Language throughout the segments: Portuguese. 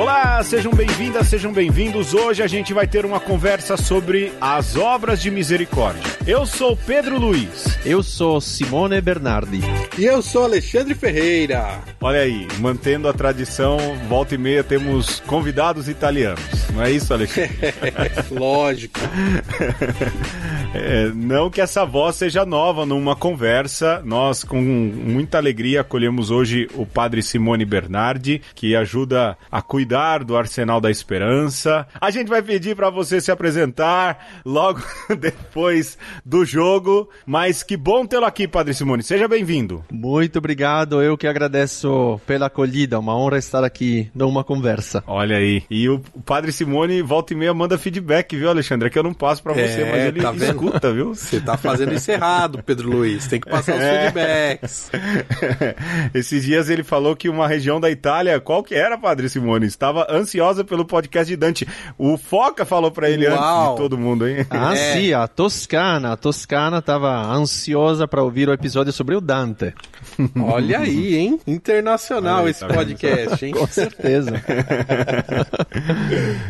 Olá, sejam bem-vindas, sejam bem-vindos. Hoje a gente vai ter uma conversa sobre as obras de misericórdia. Eu sou Pedro Luiz. Eu sou Simone Bernardi. E eu sou Alexandre Ferreira. Olha aí, mantendo a tradição, volta e meia temos convidados italianos. Não é isso, Alexandre? Lógico. É, não que essa voz seja nova numa conversa. Nós, com muita alegria, acolhemos hoje o padre Simone Bernardi, que ajuda a cuidar do Arsenal da Esperança. A gente vai pedir para você se apresentar logo depois do jogo, mas que bom tê-lo aqui, padre Simone. Seja bem-vindo. Muito obrigado, eu que agradeço pela acolhida. Uma honra estar aqui numa conversa. Olha aí. E o padre Simone, volta e meia, manda feedback, viu, Alexandre? É que eu não passo para você, É, mas ele tá vendo? Escuta, viu? Você tá fazendo isso errado, Pedro Luiz. Tem que passar os É. feedbacks. Esses dias ele falou que uma região da Itália, qual que era, Padre Simone? Estava ansiosa pelo podcast de Dante. O Foca falou pra ele antes Uau. de todo mundo, hein? Ah, É. sim, a Toscana. A Toscana estava ansiosa para ouvir o episódio sobre o Dante. Olha aí, hein? Internacional aí, esse tá podcast, hein? Com certeza.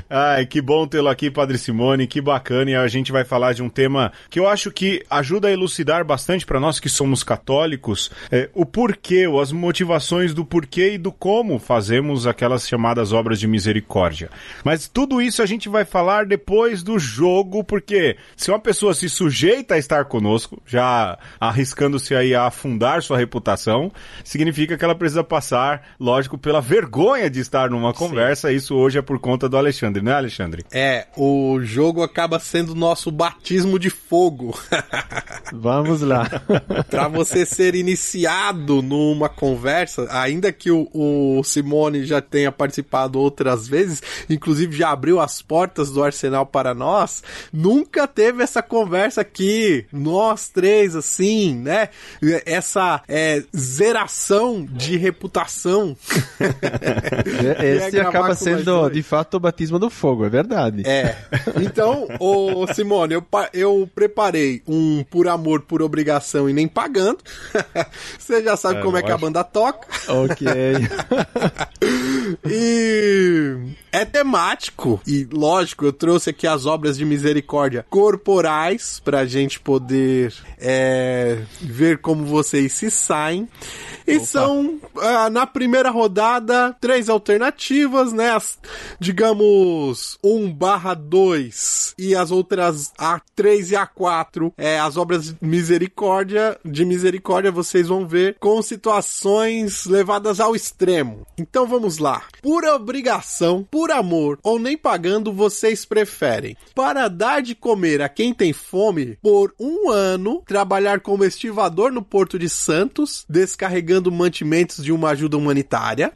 Ai, que bom tê-lo aqui, Padre Simone, que bacana. E a gente vai falar de um tema que eu acho que ajuda a elucidar bastante para nós que somos católicos é, o porquê, ou as motivações do porquê e do como fazemos aquelas chamadas obras de misericórdia. Mas tudo isso a gente vai falar depois do jogo, porque se uma pessoa se sujeita a estar conosco, já arriscando-se aí a afundar sua reputação, significa que ela precisa passar, lógico, pela vergonha de estar numa conversa. Isso hoje é por conta do Alexandre, né, Alexandre? É, o jogo acaba sendo nosso batismo de fogo. Vamos lá. Pra você ser iniciado numa conversa, ainda que o, o Simone já tenha participado outras vezes, inclusive já abriu as portas do Arsenal para nós, nunca teve essa conversa aqui, nós três, assim, né? Essa é, zeração de reputação. Esse gravar acaba sendo, de fato, o batismo do fogo, é verdade. É. Então, ô Simone, eu, pa- eu preparei um por amor, por obrigação e nem pagando. Você já sabe É, como é que a banda toca. Ok. E é temático. E lógico, eu trouxe aqui as obras de misericórdia corporais pra gente poder é, ver como vocês se saem. E são, ah, na primeira rodada, três alternativas, né? As, digamos, 1 barra 2 e as outras A3 e A4, é, as obras de misericórdia, de misericórdia, vocês vão ver com situações levadas ao extremo. Então vamos lá. Por obrigação, por amor ou nem pagando, vocês preferem para dar de comer a quem tem fome por um ano, trabalhar como estivador no Porto de Santos, descarregando mantimentos de uma ajuda humanitária.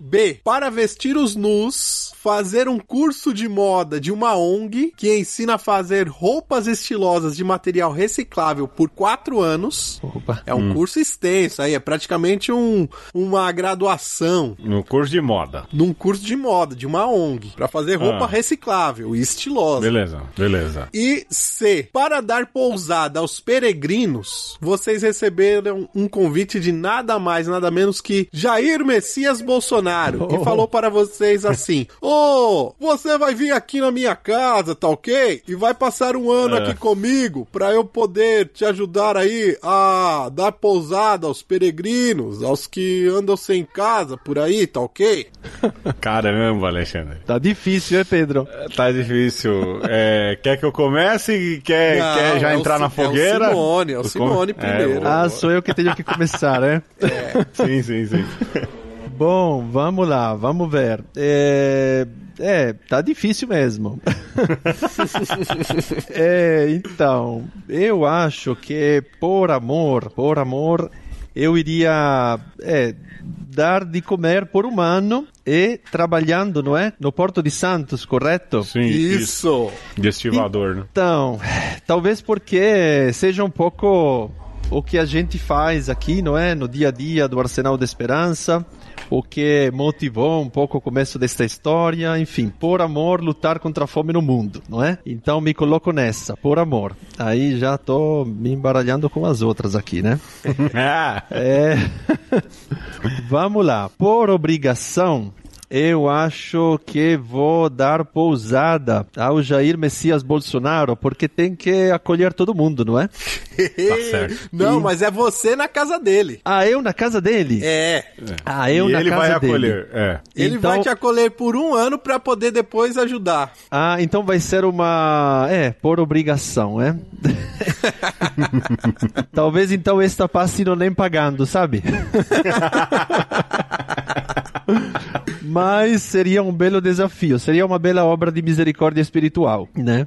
B. Para vestir os nus, fazer um curso de moda de uma ONG que ensina a fazer roupas estilosas de material reciclável por quatro anos. Opa. É um curso extenso aí, é praticamente um, uma graduação No curso de moda. num curso de moda de uma ONG para fazer roupa Ah. reciclável e estilosa. Beleza, beleza. E C, para dar pousada aos peregrinos, vocês receberam um convite de nada mais, nada menos que Jair Messias Bolsonaro, que Oh. falou para vocês assim: Ô, você vai vir aqui na minha casa, tá ok? E vai passar um ano É. aqui comigo para eu poder te ajudar aí a dar pousada aos peregrinos, aos que andam sem casa por aí, tá ok? Caramba, Alexandre. Tá difícil, é, Pedro? Tá difícil. É, quer que eu comece? Quer, Não, quer já é entrar na é o fogueira? Simone, é o Simone com- primeiro. É, Ah, sou eu que tenho que começar, né? sim, sim, sim. Bom, vamos lá, vamos ver. É, é tá difícil mesmo. é, então, eu acho que por amor, por amor, eu iria é, dar de comer por um ano e trabalhando, não é? No Porto de Santos, correto? Sim, isso. Isso. De estivador, né? Então, talvez porque seja um pouco o que a gente faz aqui, não é? No dia a dia do Arsenal da Esperança. o que motivou um pouco o começo desta história, enfim, por amor lutar contra a fome no mundo, não é? Então me coloco nessa, por amor. Aí já tô me embaralhando com as outras aqui, né? é. Vamos lá. Por obrigação, eu acho que vou dar pousada ao Jair Messias Bolsonaro, porque tem que acolher todo mundo, não é? Tá certo. Não, e... mas é você na casa dele. Ah, eu na casa dele? É. Ah, eu e na ele casa vai dele. acolher, é. Ele Então- vai te acolher por um ano pra poder depois ajudar. Ah, então vai ser uma. É, por obrigação, é? Talvez então esta passe não nem pagando, sabe? Mas seria um belo desafio, seria uma bela obra de misericórdia espiritual, né?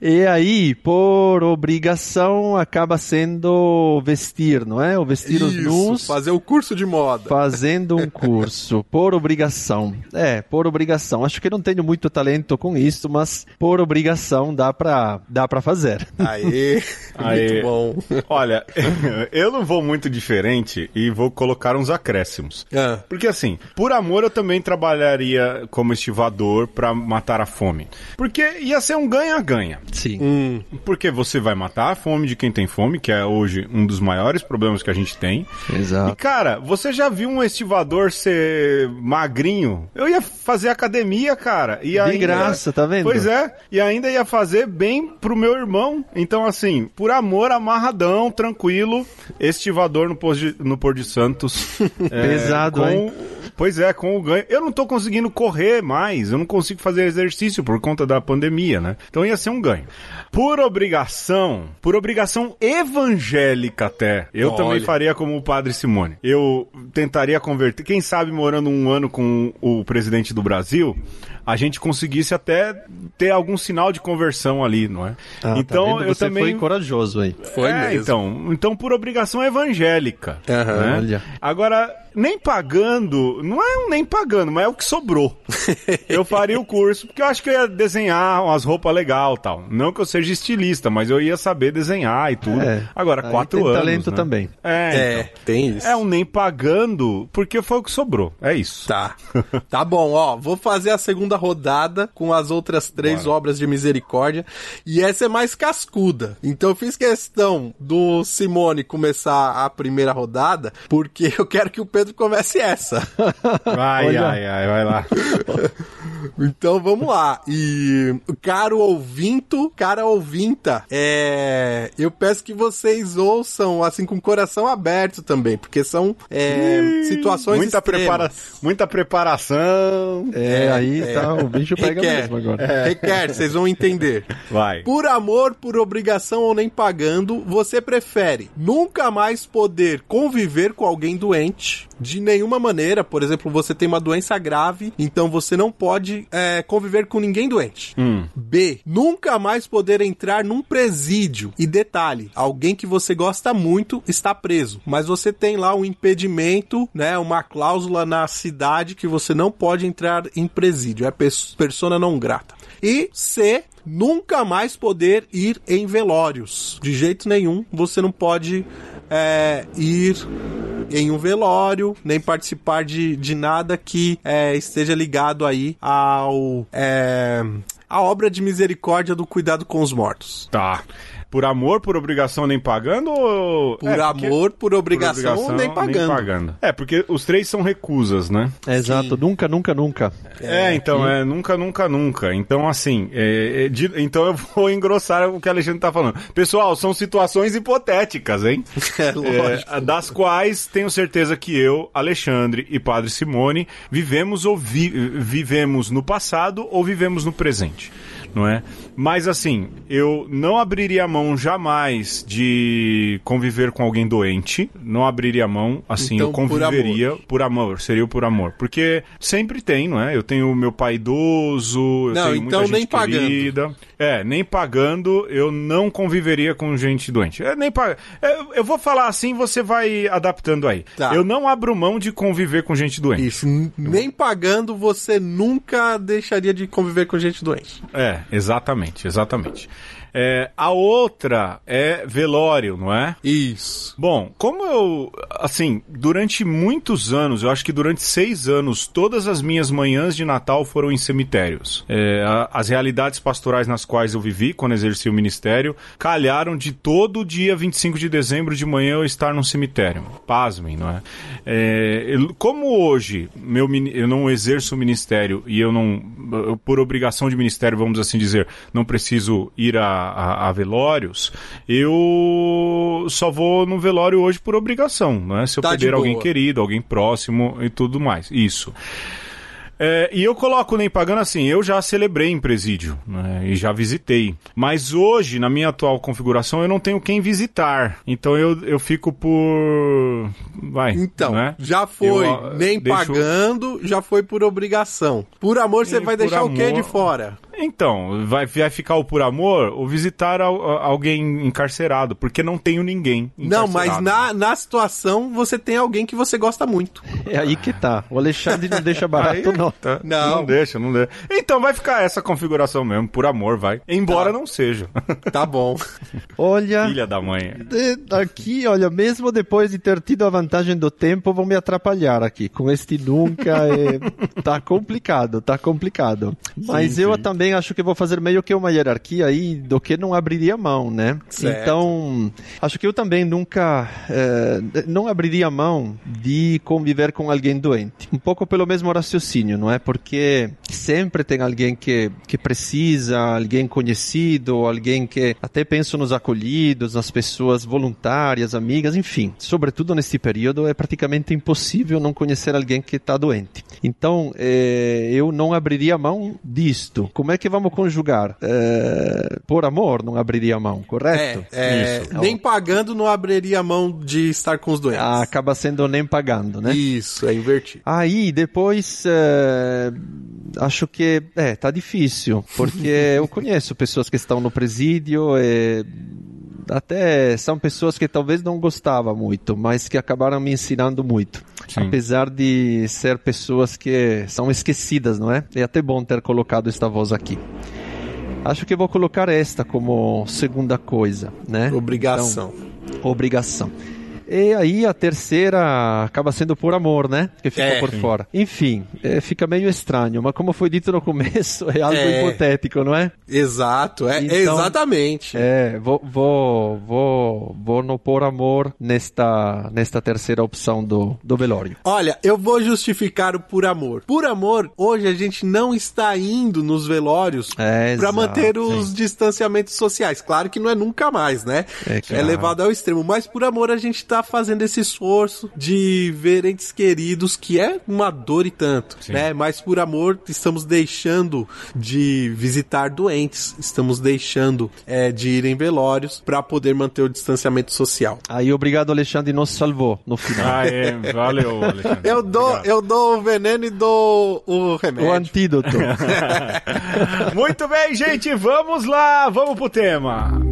e aí, por obrigação, acaba sendo vestir, não é? O vestir os nus fazer o curso de moda. fazendo um curso por obrigação. É, por obrigação. Acho que não tenho muito talento com isso, mas por obrigação dá pra, dá pra fazer. Aê, Aê. muito bom. Olha, eu não vou muito diferente e vou colocar uns acréscimos. Ah, Porque assim, por amor eu também trabalharia como estivador pra matar a fome. Porque ia ser um ganha-ganha. Sim. hum, Porque você vai matar a fome de quem tem fome, que é hoje um dos maiores problemas que a gente tem. E Exato. cara, você já viu um estivador ser magrinho? Eu ia fazer academia, cara. E ainda... graça, tá vendo? Pois é. E ainda ia fazer bem pro meu irmão. Então, assim, por amor, amarradão, tranquilo, estivador no, Pôr de- no Pôr de Santos. é, Pesado, com- hein? Pois é, com o ganho. Eu não tô conseguindo correr mais, eu não consigo fazer exercício por conta da pandemia, né? Então ia ser um ganho. Por obrigação, por obrigação evangélica até, eu Olha. também faria como o padre Simone. Eu tentaria converter, quem sabe morando um ano com o presidente do Brasil, a gente conseguisse até ter algum sinal de conversão ali, não é? Ah, tá então vendo? eu Você também foi corajoso aí. foi é, mesmo. Então, então, por obrigação evangélica. Aham. né? Olha. Agora, nem pagando, não é um nem pagando, mas é o que sobrou. eu faria o curso, porque eu acho que eu ia desenhar umas roupas legal tal. Não que eu seja estilista, mas eu ia saber desenhar e tudo. É. Agora, quatro tem anos. talento né? também. É, É, então. tem isso. É um nem pagando, porque foi o que sobrou. É isso. Tá. Tá bom, ó. Vou fazer a segunda rodada com as outras três Bora. obras de misericórdia. E essa é mais cascuda. Então eu fiz questão do Simone começar a primeira rodada, porque eu quero que o Pedro comece essa. Vai, ai, ai, vai lá. Então vamos lá. E caro ouvinto, cara ouvinta, é... eu peço que vocês ouçam assim com o coração aberto também, porque são é, situações muita, extremas. prepara... muita preparação. É, aí é. Tá, o bicho pega Requer, mesmo agora. É. requer, vocês vão entender. Vai. Por amor, por obrigação ou nem pagando, você prefere nunca mais poder conviver com alguém doente de nenhuma maneira. Por exemplo, você tem uma doença grave, então você não pode é, conviver com ninguém doente. Hum. B. Nunca mais poder entrar num presídio. E detalhe, alguém que você gosta muito está preso, mas você tem lá um impedimento, né, uma cláusula na cidade que você não pode entrar em presídio. É pers persona não grata. E C. Nunca mais poder ir em velórios. De jeito nenhum, você não pode é, ir em um velório, nem participar de, de nada que é, esteja ligado aí ao é, a obra de misericórdia do cuidado com os mortos. Tá. Por amor, por obrigação, nem pagando ou... Por É, porque- amor, por por obrigação, nem pagando. É, porque os três são recusas, né? Exato, nunca, nunca, nunca. É, então, é nunca, nunca, nunca. Então, assim, é, é, de- então eu vou engrossar o que a Alexandre tá falando. Pessoal, são situações hipotéticas, hein? É lógico. É, das quais tenho certeza que eu, Alexandre e Padre Simone vivemos ou vi- vivemos no passado ou vivemos no presente. Não é? Mas assim, eu não abriria mão jamais de conviver com alguém doente. Não abriria mão, assim, Então, eu por conviveria por amor. seria por amor. Porque sempre tem, não é? Eu tenho meu pai idoso, eu Não, tenho então muita gente nem pagando. querida. É, nem pagando, eu não conviveria com gente doente. É, nem pag... É, eu vou falar assim, você vai adaptando aí. Tá. Eu não abro mão de conviver com gente doente. Isso, nem pagando você nunca deixaria de conviver com gente doente. É, exatamente, exatamente. É, a outra é velório, não é? Isso. Bom, como eu, assim, durante muitos anos, eu acho que durante seis anos, todas as minhas manhãs de Natal foram em cemitérios. É, as realidades pastorais nas quais eu vivi quando exerci o ministério calharam de todo dia 25 de dezembro de manhã eu estar num cemitério. Pasmem, não é? É, como hoje meu, eu não exerço o ministério e eu não, eu, por obrigação de ministério, vamos assim dizer, não preciso ir a, a- a velórios, eu só vou no velório hoje por obrigação, não é? Se eu Tá de perder alguém querido, alguém próximo e tudo mais. Isso. É, e eu coloco nem pagando assim, eu já celebrei em presídio né, e já visitei. Mas hoje, na minha atual configuração, eu não tenho quem visitar. Então eu, eu fico por. Vai. Então, né? já foi Eu, nem deixo- pagando, já foi por obrigação. Por amor, você vai deixar o quê amor- de fora? Então, vai, vai ficar o por amor ou visitar al- alguém encarcerado, porque não tenho ninguém. Não, mas na, na situação você tem alguém que você gosta muito. É aí que tá. O Alexandre não deixa barato, Aí- não. Tá. Não. Não deixa, não deixa. Então vai ficar essa configuração mesmo, por amor, vai. Embora não seja. Tá bom. Olha. Filha da mãe. de- Aqui, olha, mesmo depois de ter tido a vantagem do tempo, vão me atrapalhar aqui. Com este nunca, é... tá complicado, tá complicado. Mas Sim, eu sim. também acho que vou fazer meio que uma hierarquia aí do que não abriria mão, né? Certo. Então, acho que eu também nunca, eh, não abriria mão de conviver com alguém doente. Um pouco pelo mesmo raciocínio, não é? Porque sempre tem alguém que, que precisa, alguém conhecido, alguém que até penso nos acolhidos, nas pessoas voluntárias, amigas, enfim. Sobretudo neste período é praticamente impossível não conhecer alguém que está doente. Então, eh, eu não abriria mão disto. Como é que vamos conjugar? Eh, por amor, não abriria mão, correto? É, é, Isso. nem pagando não abriria a mão de estar com os doentes. Ah, acaba sendo nem pagando, né? Isso, é invertido. Aí depois eh, acho que é tá difícil porque eu conheço pessoas que estão no presídio e até são pessoas que talvez não gostava muito, mas que acabaram me ensinando muito. Sim. Apesar de ser pessoas que são esquecidas, não é? É até bom ter colocado esta voz aqui. Acho que vou colocar esta como segunda coisa, né? Obrigação. Então, obrigação. E aí a terceira acaba sendo por amor, né? Que fica É. por fora. Enfim, é, fica meio estranho, mas como foi dito no começo, é algo É. hipotético, não é? Exato, é Então- exatamente. É, vou, vou, vou, vou no por amor nesta, nesta terceira opção do, do velório. Olha, eu vou justificar o por amor. Por amor, hoje a gente não está indo nos velórios É, para manter os distanciamentos sociais. Claro que não é nunca mais, né? É, É, claro. levado ao extremo. Mas por amor a gente tá fazendo esse esforço de ver entes queridos, que é uma dor e tanto, Sim. né? Mas por amor estamos deixando de visitar doentes, estamos deixando é, de ir em velórios para poder manter o distanciamento social. Aí, obrigado, Alexandre, nos salvou no final. Ah, é. Valeu, Alexandre. Eu dou, Obrigado. eu dou o veneno e dou o o remédio. antídoto. Muito bem, gente, vamos lá, vamos pro tema.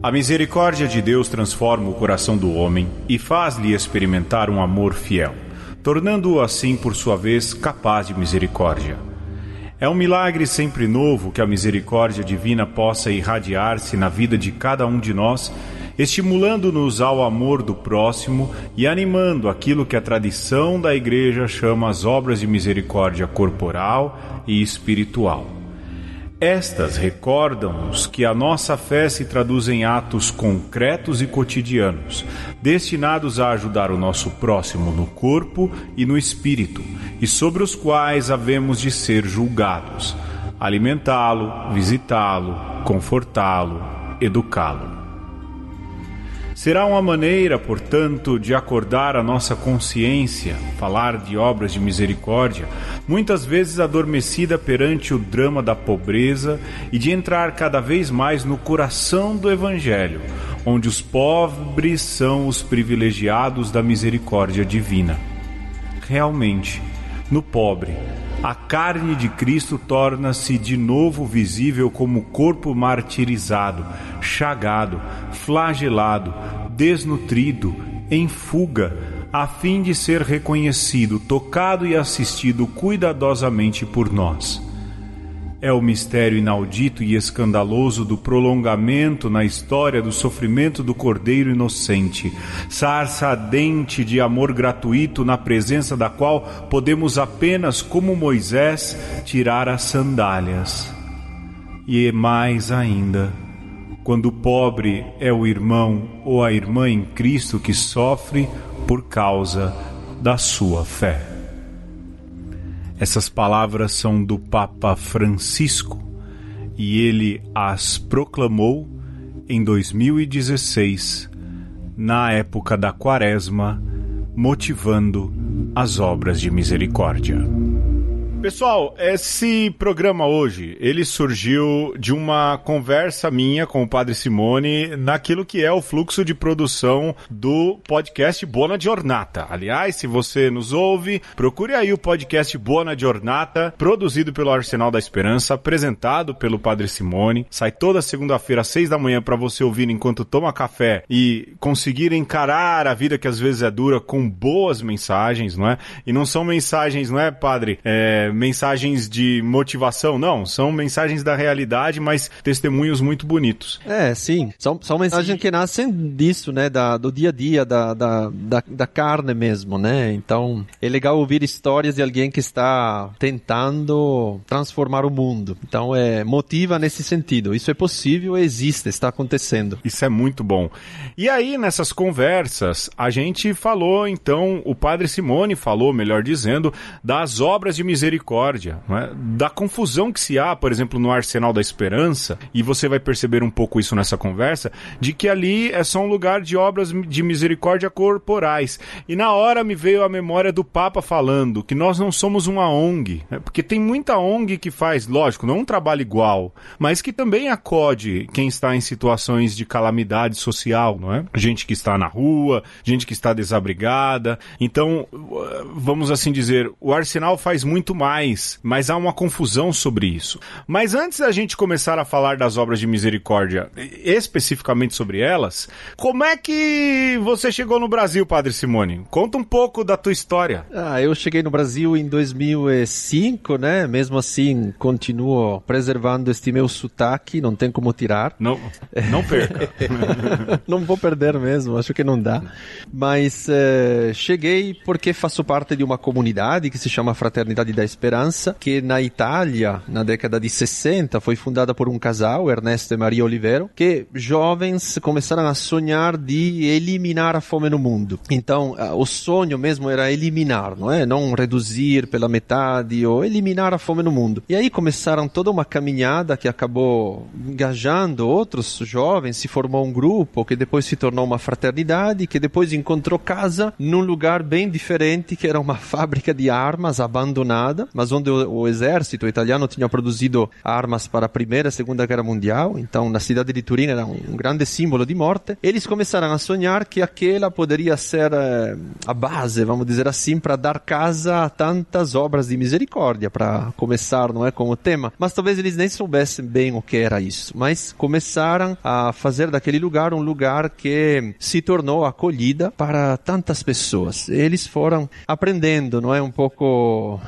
A misericórdia de Deus transforma o coração do homem e faz-lhe experimentar um amor fiel, tornando-o assim, por sua vez, capaz de misericórdia. É um milagre sempre novo que a misericórdia divina possa irradiar-se na vida de cada um de nós, estimulando-nos ao amor do próximo e animando aquilo que a tradição da Igreja chama as obras de misericórdia corporal e espiritual. Estas recordam-nos que a nossa fé se traduz em atos concretos e cotidianos, destinados a ajudar o nosso próximo no corpo e no espírito, e sobre os quais havemos de ser julgados, alimentá-lo, visitá-lo, confortá-lo, educá-lo. Será uma maneira, portanto, de acordar a nossa consciência, falar de obras de misericórdia, muitas vezes adormecida perante o drama da pobreza e de entrar cada vez mais no coração do Evangelho, onde os pobres são os privilegiados da misericórdia divina. Realmente, no pobre, a carne de Cristo torna-se de novo visível como corpo martirizado, chagado, flagelado, desnutrido, em fuga, a fim de ser reconhecido, tocado e assistido cuidadosamente por nós. É o mistério inaudito e escandaloso do prolongamento na história do sofrimento do Cordeiro Inocente, sarça ardente de amor gratuito na presença da qual podemos apenas, como Moisés, tirar as sandálias. E mais ainda, quando o pobre é o irmão ou a irmã em Cristo que sofre por causa da sua fé. Essas palavras são do Papa Francisco e ele as proclamou em 2016, na época da Quaresma, motivando as obras de misericórdia. Pessoal, esse programa hoje, ele surgiu de uma conversa minha com o Padre Simone naquilo que é o fluxo de produção do podcast Bona Giornata. Aliás, se você nos ouve, procure aí o podcast Bona Giornata, produzido pelo Arsenal da Esperança, apresentado pelo Padre Simone. Sai toda segunda-feira às seis da manhã para você ouvir enquanto toma café e conseguir encarar a vida que às vezes é dura com boas mensagens, não é? E não são mensagens, não é, Padre? É, mensagens de motivação, não. São mensagens da realidade, mas testemunhos muito bonitos. É, sim. São, são mensagens que nascem disso, né? Da, do dia a dia, da, da, da, da carne mesmo, né? Então, é legal ouvir histórias de alguém que está tentando transformar o mundo. Então, é, motiva nesse sentido. Isso é possível, existe, está acontecendo. Isso é muito bom. E aí, nessas conversas, a gente falou, então, o padre Simone falou, melhor dizendo, das obras de misericórdia misericórdia, é? da confusão que se há, por exemplo, no Arsenal da Esperança, e você vai perceber um pouco isso nessa conversa, de que ali é só um lugar de obras de misericórdia corporais. E na hora me veio a memória do Papa falando que nós não somos uma ONG, né? porque tem muita ONG que faz, lógico, não um trabalho igual, mas que também acode quem está em situações de calamidade social, não é? Gente que está na rua, gente que está desabrigada. Então, vamos assim dizer, o Arsenal faz muito mais mais, mas há uma confusão sobre isso. Mas antes da gente começar a falar das obras de misericórdia, especificamente sobre elas, como é que você chegou no Brasil, Padre Simone? Conta um pouco da tua história. Ah, eu cheguei no Brasil em 2005, né? Mesmo assim, continuo preservando este meu sotaque, não tem como tirar. Não, não perca. não vou perder mesmo, acho que não dá. Mas eh, cheguei porque faço parte de uma comunidade que se chama Fraternidade da Esperança, que na Itália, na década de 60, foi fundada por um casal, Ernesto e Maria Olivero, que jovens começaram a sonhar de eliminar a fome no mundo. Então, o sonho mesmo era eliminar, não é? Não reduzir pela metade ou eliminar a fome no mundo. E aí começaram toda uma caminhada que acabou engajando outros jovens, se formou um grupo que depois se tornou uma fraternidade, que depois encontrou casa num lugar bem diferente, que era uma fábrica de armas abandonada mas onde o, o, exército italiano tinha produzido armas para a Primeira e Segunda Guerra Mundial, então na cidade de Turim era um, um grande símbolo de morte. Eles começaram a sonhar que aquela poderia ser eh, a base, vamos dizer assim, para dar casa a tantas obras de misericórdia, para começar, não é, com o tema. Mas talvez eles nem soubessem bem o que era isso, mas começaram a fazer daquele lugar um lugar que se tornou acolhida para tantas pessoas. Eles foram aprendendo, não é, um pouco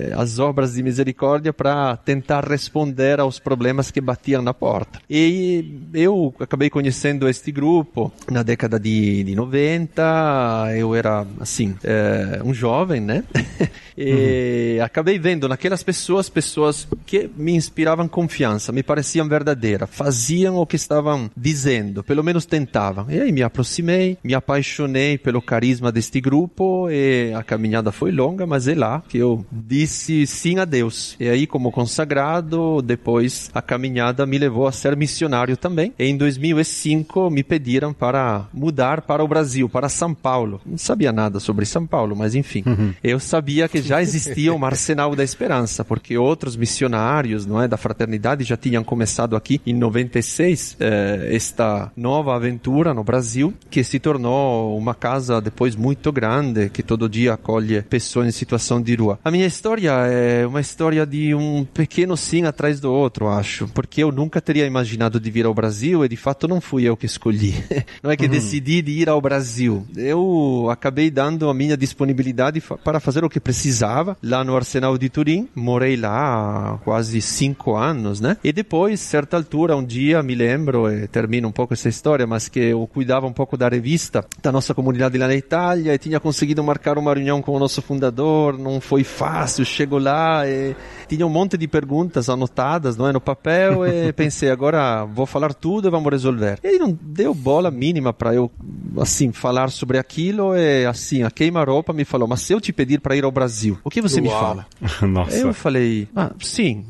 é, as obras de misericórdia para tentar responder aos problemas que batiam na porta. E eu acabei conhecendo este grupo na década de, de 90, eu era, assim, é, um jovem, né? e uhum. acabei vendo naquelas pessoas, pessoas que me inspiravam confiança, me pareciam verdadeiras, faziam o que estavam dizendo, pelo menos tentavam. E aí me aproximei, me apaixonei pelo carisma deste grupo e a caminhada foi longa, mas é lá que eu disse sim a Deus. E aí, como consagrado, depois a caminhada me levou a ser missionário também. E em 2005 me pediram para mudar para o Brasil, para São Paulo. Não sabia nada sobre São Paulo, mas enfim. Uhum. Eu sabia que já existia um arsenal da esperança, porque outros missionários, não é, da fraternidade já tinham começado aqui em 96 eh, esta nova aventura no Brasil, que se tornou uma casa depois muito grande, que todo dia acolhe pessoas em situação de rua. A minha história história é uma história de um pequeno sim atrás do outro, acho. Porque eu nunca teria imaginado de vir ao Brasil e de fato não fui eu que escolhi. Não é que uhum. decidi de ir ao Brasil. Eu acabei dando a minha disponibilidade para fazer o que precisava lá no Arsenal de Turim. Morei lá há quase cinco anos, né? E depois, certa altura, um dia, me lembro, e termino um pouco essa história, mas que eu cuidava um pouco da revista da nossa comunidade lá na Itália e tinha conseguido marcar uma reunião com o nosso fundador. Não foi fácil, chego lá e tinha um monte de perguntas anotadas não é, no papel e pensei, agora vou falar tudo e vamos resolver. E não deu bola mínima para eu, assim, falar sobre aquilo e, assim, a queima-roupa me falou, mas se eu te pedir para ir ao Brasil, o que você Uau. me fala? Nossa. Eu falei, ah, sim,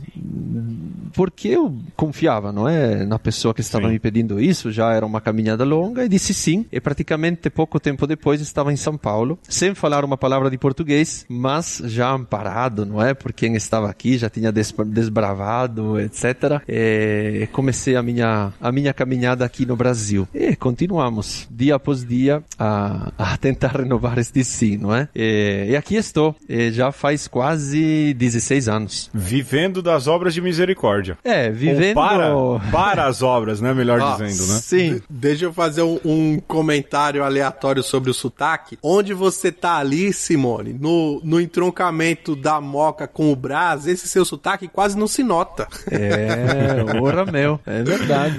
porque eu confiava, não é, na pessoa que estava sim. me pedindo isso, já era uma caminhada longa, e disse sim, e praticamente pouco tempo depois estava em São Paulo, sem falar uma palavra de português, mas já amparado, não é, por quem estava aqui, já tinha desbravado, etc. E comecei a minha, a minha caminhada aqui no Brasil. E continuamos, dia após dia, a, a tentar renovar este sim, não é? E, e aqui estou, e já faz quase 16 anos. Vivendo das obras de misericórdia. É, vivendo... Ou para, para as obras, né? Melhor ah, dizendo, né? Sim. Deixa eu fazer um, um, comentário aleatório sobre o sotaque. Onde você tá ali, Simone, no, no entroncamento da moca com o Brás, esse seu sotaque quase não se nota. É, ora meu, é verdade.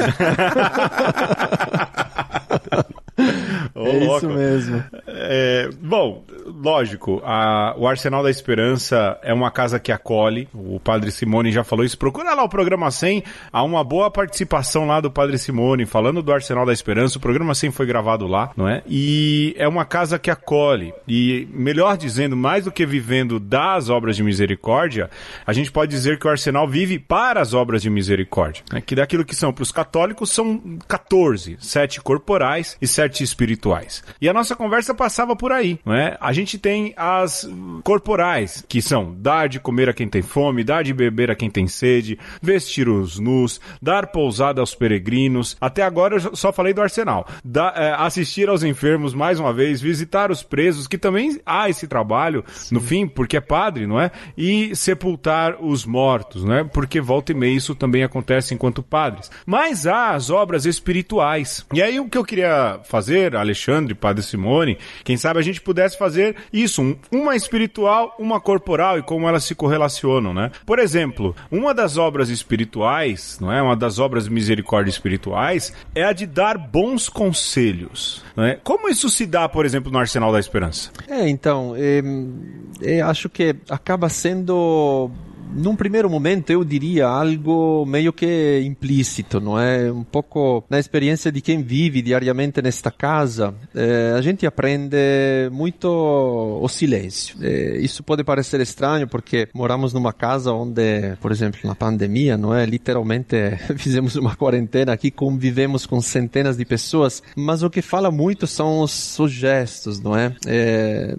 Ô, é louco. isso mesmo. É, bom, lógico, a, o Arsenal da Esperança é uma casa que acolhe. O Padre Simone já falou isso. Procura lá o programa 100. Há uma boa participação lá do Padre Simone falando do Arsenal da Esperança. O programa 100 foi gravado lá, não é? E é uma casa que acolhe. E, melhor dizendo, mais do que vivendo das obras de misericórdia, a gente pode dizer que o Arsenal vive para as obras de misericórdia. Né? Que daquilo que são para os católicos são 14, sete corporais e sete espirituais. E a nossa conversa passava por aí, não é? A gente tem as corporais, que são dar de comer a quem tem fome, dar de beber a quem tem sede, vestir os nus, dar pousada aos peregrinos. Até agora eu só falei do arsenal. Da, é, assistir aos enfermos mais uma vez, visitar os presos, que também há esse trabalho Sim. no fim, porque é padre, não é? E sepultar os mortos, não é? Porque volta e meia isso também acontece enquanto padres. Mas há as obras espirituais. E aí o que eu queria fazer, Alexandre, Padre Simone, quem sabe a gente pudesse fazer isso, uma espiritual, uma corporal e como elas se correlacionam, né? Por exemplo, uma das obras espirituais, não é? Uma das obras de misericórdia espirituais é a de dar bons conselhos, não é? Como isso se dá, por exemplo, no Arsenal da Esperança? É, então, é, é, acho que acaba sendo num primeiro momento eu diria algo meio que implícito, não é? Um pouco na experiência de quem vive diariamente nesta casa, eh, a gente aprende muito o silêncio. Eh, isso pode parecer estranho porque moramos numa casa onde, por exemplo, na pandemia, não é? Literalmente fizemos uma quarentena aqui, convivemos com centenas de pessoas, mas o que fala muito são os, os gestos, não é? é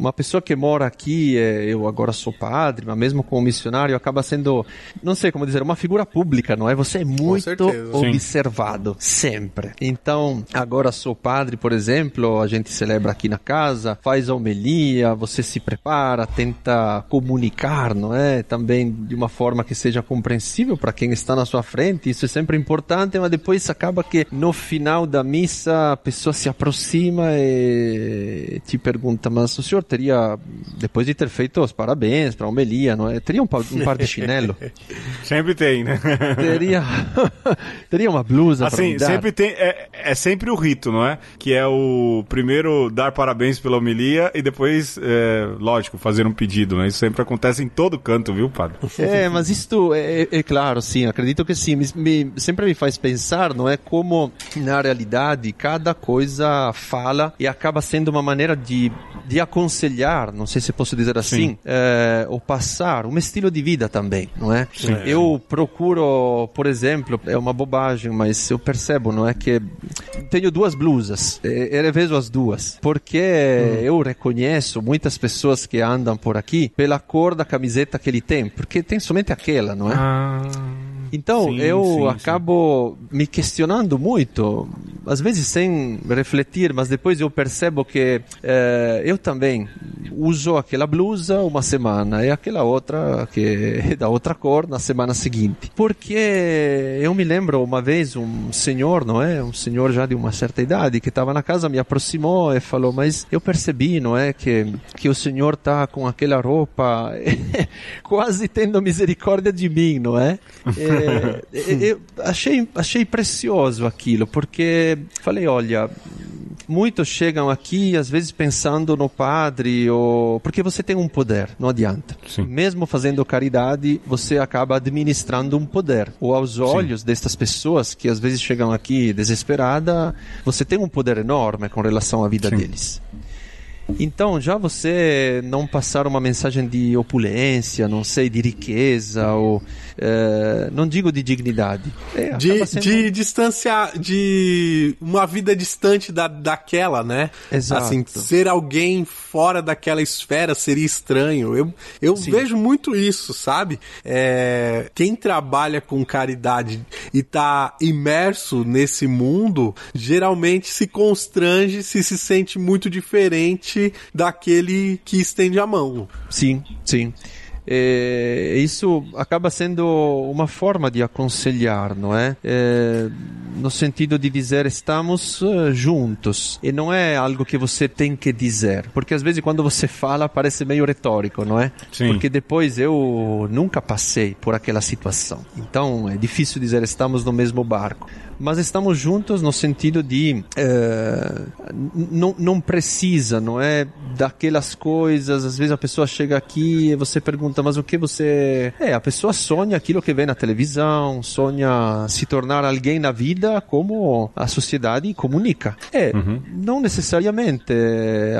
uma pessoa que mora aqui, eu agora sou padre, mas mesmo como missionário, acaba sendo, não sei como dizer, uma figura pública, não é? Você é muito observado, Sim. sempre. Então, agora sou padre, por exemplo, a gente celebra aqui na casa, faz a homilia, você se prepara, tenta comunicar, não é? Também de uma forma que seja compreensível para quem está na sua frente, isso é sempre importante, mas depois acaba que no final da missa a pessoa se aproxima e te pergunta, mas o senhor teria, depois de ter feito os parabéns para a homilia, não é? Teria um, um par de chinelo? sempre tem, né? Teria, teria uma blusa assim, sempre tem, é, é sempre o rito, não é? Que é o primeiro dar parabéns pela homilia e depois, é, lógico, fazer um pedido, né? Isso sempre acontece em todo canto, viu, padre? É, mas isto é, é, é claro, sim, acredito que sim. Me, me, sempre me faz pensar, não é? Como, na realidade, cada coisa fala e acaba sendo uma maneira de, de aconselhar aconselhar, não sei se posso dizer assim, é, ou passar um estilo de vida também, não é? Sim. Eu procuro, por exemplo, é uma bobagem, mas eu percebo, não é que tenho duas blusas, eu vejo as duas, porque hum. eu reconheço muitas pessoas que andam por aqui pela cor da camiseta que ele tem, porque tem somente aquela, não é? Ah. Então sim, eu sim, acabo sim. me questionando muito, às vezes sem refletir, mas depois eu percebo que eh, eu também uso aquela blusa uma semana e aquela outra que é da outra cor na semana seguinte. Porque eu me lembro uma vez um senhor, não é? Um senhor já de uma certa idade que estava na casa, me aproximou e falou: Mas eu percebi, não é? Que, que o senhor está com aquela roupa quase tendo misericórdia de mim, não é? é eu achei, achei precioso aquilo, porque falei: Olha muitos chegam aqui às vezes pensando no padre ou porque você tem um poder, não adianta. Sim. Mesmo fazendo caridade, você acaba administrando um poder. Ou aos olhos Sim. destas pessoas que às vezes chegam aqui desesperada, você tem um poder enorme com relação à vida Sim. deles. Então, já você não passar uma mensagem de opulência, não sei, de riqueza, ou é, não digo de dignidade. É, de, sendo... de distanciar, de uma vida distante da, daquela, né? Exato. Assim, ser alguém fora daquela esfera seria estranho. Eu, eu vejo muito isso, sabe? É, quem trabalha com caridade e tá imerso nesse mundo, geralmente se constrange se se sente muito diferente daquele que estende a mão. Sim, sim. É, isso acaba sendo uma forma de aconselhar, não é? é? No sentido de dizer estamos uh, juntos e não é algo que você tem que dizer, porque às vezes quando você fala parece meio retórico, não é? Sim. Porque depois eu nunca passei por aquela situação, então é difícil dizer estamos no mesmo barco mas estamos juntos no sentido de é, não, não precisa, não é? Daquelas coisas, às vezes a pessoa chega aqui e você pergunta, mas o que você. É, a pessoa sonha aquilo que vê na televisão, sonha se tornar alguém na vida como a sociedade comunica. É, uhum. não necessariamente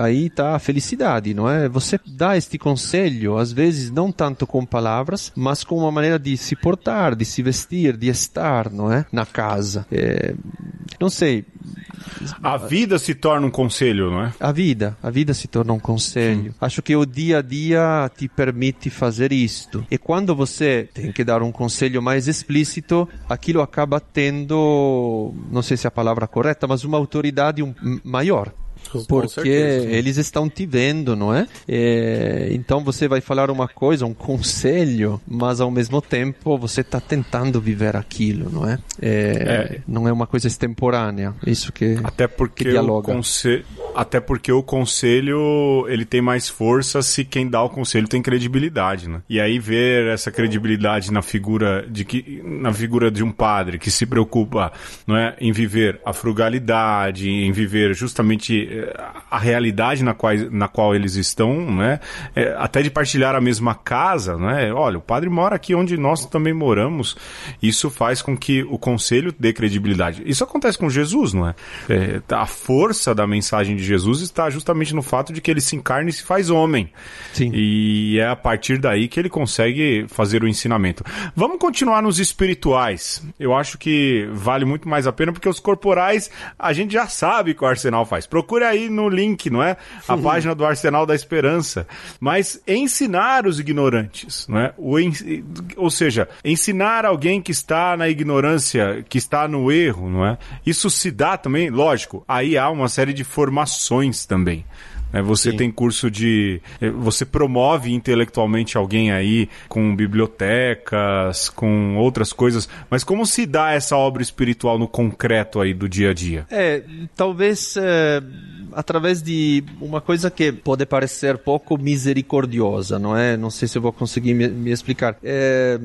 aí está a felicidade, não é? Você dá este conselho, às vezes não tanto com palavras, mas com uma maneira de se portar, de se vestir, de estar, não é? Na casa. É, não sei. A vida se torna um conselho, não é? A vida, a vida se torna um conselho. Sim. Acho que o dia a dia te permite fazer isto. E quando você tem que dar um conselho mais explícito, aquilo acaba tendo, não sei se é a palavra correta, mas uma autoridade maior porque eles estão te vendo, não é? é? Então você vai falar uma coisa, um conselho, mas ao mesmo tempo você está tentando viver aquilo, não é? é? é? Não é uma coisa extemporânea, isso que até porque que dialoga. O conselho, até porque o conselho ele tem mais força se quem dá o conselho tem credibilidade, né? E aí ver essa credibilidade na figura de que na figura de um padre que se preocupa, não é, em viver a frugalidade, em viver justamente a realidade na qual, na qual eles estão, né? É, até de partilhar a mesma casa, né? Olha, o padre mora aqui onde nós também moramos. Isso faz com que o conselho dê credibilidade. Isso acontece com Jesus, não é? é a força da mensagem de Jesus está justamente no fato de que ele se encarna e se faz homem. Sim. E é a partir daí que ele consegue fazer o ensinamento. Vamos continuar nos espirituais. Eu acho que vale muito mais a pena porque os corporais a gente já sabe que o Arsenal faz. Procure aí no link, não é? A uhum. página do Arsenal da Esperança. Mas ensinar os ignorantes, não é? O, ou seja, ensinar alguém que está na ignorância, que está no erro, não é? Isso se dá também, lógico, aí há uma série de formações também. Né? Você Sim. tem curso de. Eh, você promove intelectualmente alguém aí com bibliotecas, com outras coisas, mas como se dá essa obra espiritual no concreto aí do dia a dia? É, talvez. É através de uma coisa que pode parecer pouco misericordiosa, não é? Não sei se eu vou conseguir me, me explicar. É,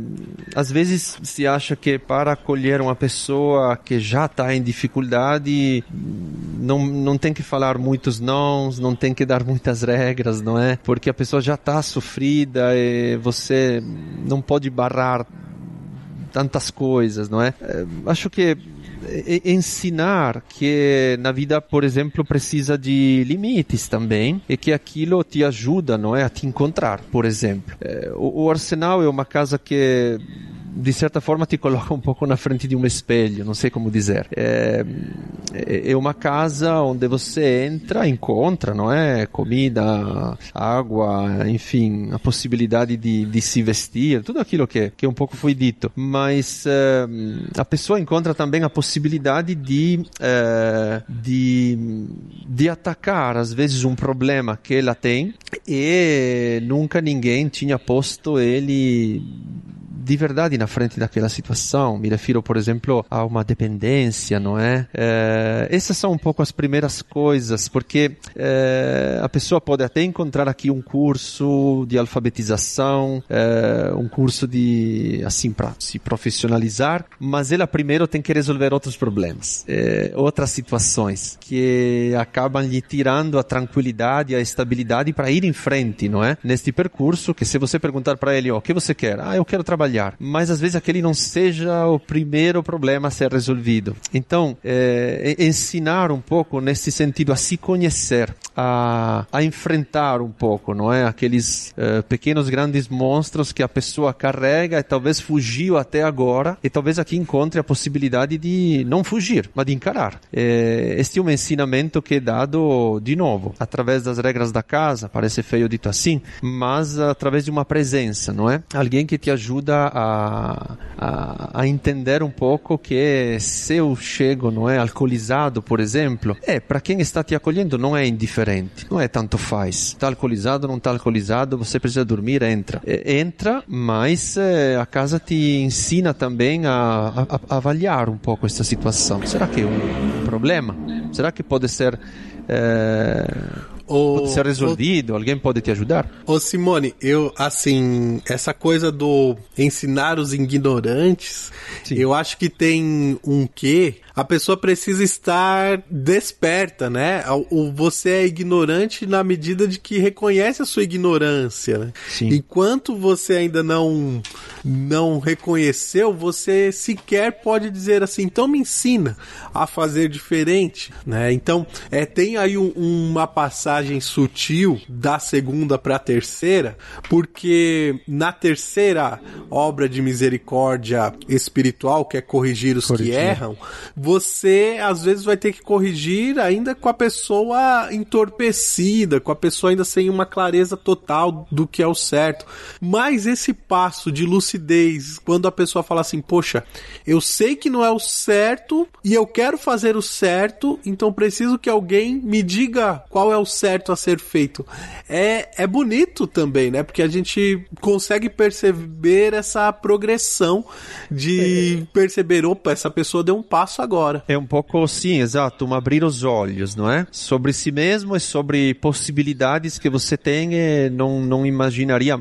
às vezes se acha que para acolher uma pessoa que já está em dificuldade, não, não tem que falar muitos nãos, não tem que dar muitas regras, não é? Porque a pessoa já está sofrida e você não pode barrar tantas coisas, não é? é acho que ensinar que na vida, por exemplo, precisa de limites também e que aquilo te ajuda, não é, a te encontrar, por exemplo. É, o, Arsenal é uma casa que de certa forma te coloca um pouco na frente de um espelho, não sei como dizer. É, é uma casa onde você entra, encontra, não é? Comida, água, enfim, a possibilidade de, de se vestir, tudo aquilo que, que um pouco foi dito. Mas é, a pessoa encontra também a possibilidade de, é, de, de atacar, às vezes, um problema que ela tem e nunca ninguém tinha posto ele de verdade na frente daquela situação. Me refiro, por exemplo, a uma dependência, não é? é essas são um pouco as primeiras coisas, porque é, a pessoa pode até encontrar aqui um curso de alfabetização, é, um curso de assim para se profissionalizar, mas ela primeiro tem que resolver outros problemas, outras situações que acabam lhe tirando a tranquilidade, a estabilidade para ir em frente, não é? Neste percurso que se você perguntar para ele, ó, oh, o que você quer? Ah, eu quero trabalhar trabalhar, mas às vezes aquele não seja o primeiro problema a ser resolvido. Então, é, ensinar um pouco nesse sentido a se conhecer, a, a enfrentar um pouco, não é? Aqueles é, pequenos grandes monstros que a pessoa carrega e talvez fugiu até agora e talvez aqui encontre a possibilidade de não fugir, mas de encarar. É, este é um ensinamento que é dado de novo através das regras da casa, parece feio dito assim, mas através de uma presença, não é? Alguém que te ajuda a, a, a, entender um pouco que se eu chego, não é, alcoolizado, por exemplo, é para quem está te acolhendo não é indiferente, não é tanto faz. Está alcoolizado, não está alcoolizado, você precisa dormir, entra. É, entra, mas é, a casa te ensina também a, a, a, avaliar um pouco essa situação. Será que é um problema? Será que pode ser é, o, pode ser resolvido? O, alguém pode te ajudar? Ô Simone, eu, assim, essa coisa do ensinar os ignorantes, Sim. eu acho que tem um quê a pessoa precisa estar desperta, né? O, você é ignorante na medida de que reconhece a sua ignorância. Né? Enquanto você ainda não não reconheceu, você sequer pode dizer assim, então me ensina a fazer diferente, né? Então, é, tem aí um, uma passagem sutil da segunda para a terceira, porque na terceira obra de misericórdia espiritual, que é corrigir os corrigir. que erram, você às vezes vai ter que corrigir ainda com a pessoa entorpecida, com a pessoa ainda sem uma clareza total do que é o certo. Mas esse passo de lucidez, quando a pessoa fala assim, poxa, eu sei que não é o certo e eu quero fazer o certo, então preciso que alguém me diga qual é o certo a ser feito. É, é bonito também, né? Porque a gente consegue perceber essa progressão de é. perceber, opa, essa pessoa deu um passo agora agora. É um pouco, sim, exato, um abrir os olhos, não é? Sobre si mesmo e sobre possibilidades que você tem e não, não imaginaria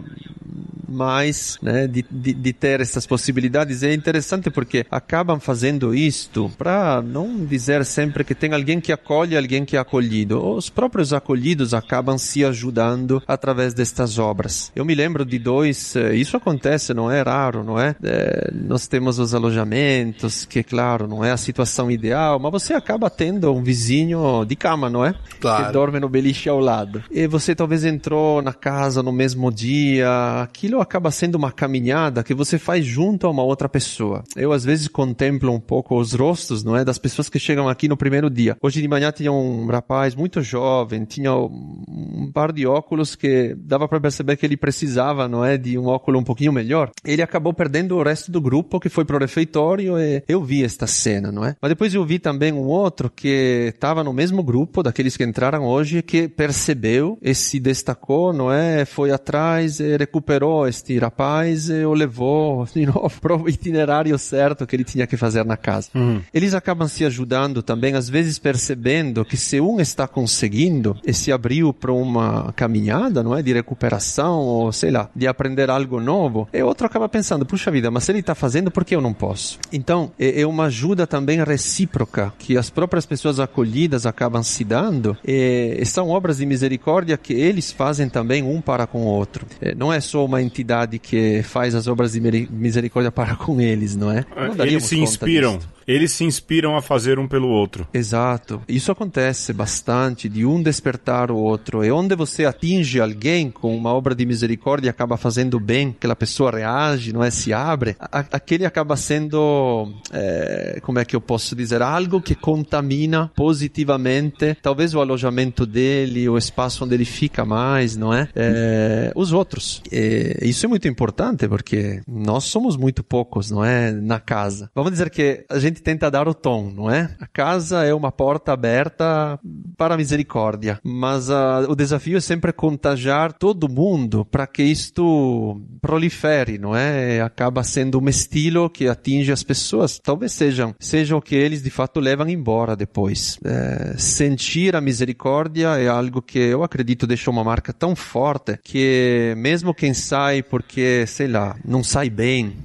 mais né, de, de, de, ter essas possibilidades. É interessante porque acabam fazendo isto para não dizer sempre que tem alguém que acolhe alguém que é acolhido. Os próprios acolhidos acabam se ajudando através destas obras. Eu me lembro de dois, eh, isso acontece, não é raro, não é? é nós temos os alojamentos, que claro, não é a situação ideal, mas você acaba tendo um vizinho de cama, não é? Claro. Que dorme no beliche ao lado. E você talvez entrou na casa no mesmo dia, aquilo acaba sendo uma caminhada que você faz junto a uma outra pessoa. Eu às vezes contemplo um pouco os rostos, não é, das pessoas que chegam aqui no primeiro dia. Hoje de manhã tinha um rapaz muito jovem, tinha um par de óculos que dava para perceber que ele precisava, não é, de um óculo um pouquinho melhor. Ele acabou perdendo o resto do grupo que foi pro refeitório e eu vi esta cena, não é? Mas depois eu vi também um outro que estava no mesmo grupo daqueles que entraram hoje que percebeu e se destacou, não é? Foi atrás e recuperou este rapaz o levou de novo para o itinerário certo que ele tinha que fazer na casa. Uhum. Eles acabam se ajudando também, às vezes percebendo que se um está conseguindo e se abriu para uma caminhada, não é, de recuperação ou sei lá, de aprender algo novo, e outro acaba pensando, puxa vida, mas se ele está fazendo, por que eu não posso? Então, é, é uma ajuda também recíproca que as próprias pessoas acolhidas acabam se dando e, e são obras de misericórdia que eles fazem também um para com o outro. É, não é só uma entidade que faz as obras de misericórdia para com eles, não é? Não eles se inspiram. Eles se inspiram a fazer um pelo outro. Exato. Isso acontece bastante, de um despertar o outro. E onde você atinge alguém com uma obra de misericórdia acaba fazendo bem, aquela pessoa reage, não é? Se abre, a, aquele acaba sendo, é, como é que eu posso dizer, algo que contamina positivamente, talvez o alojamento dele, o espaço onde ele fica mais, não é? é os outros. E isso é muito importante porque nós somos muito poucos, não é? Na casa. Vamos dizer que a gente tenta dar o tom, não é? A casa é uma porta aberta para a misericórdia, mas uh, o desafio é sempre contagiar todo mundo para que isto prolifere, não é? Acaba sendo um estilo que atinge as pessoas. Talvez sejam, seja o que eles de fato levam embora depois. É, sentir a misericórdia é algo que eu acredito deixa uma marca tão forte que mesmo quem sai porque, sei lá, não sai bem,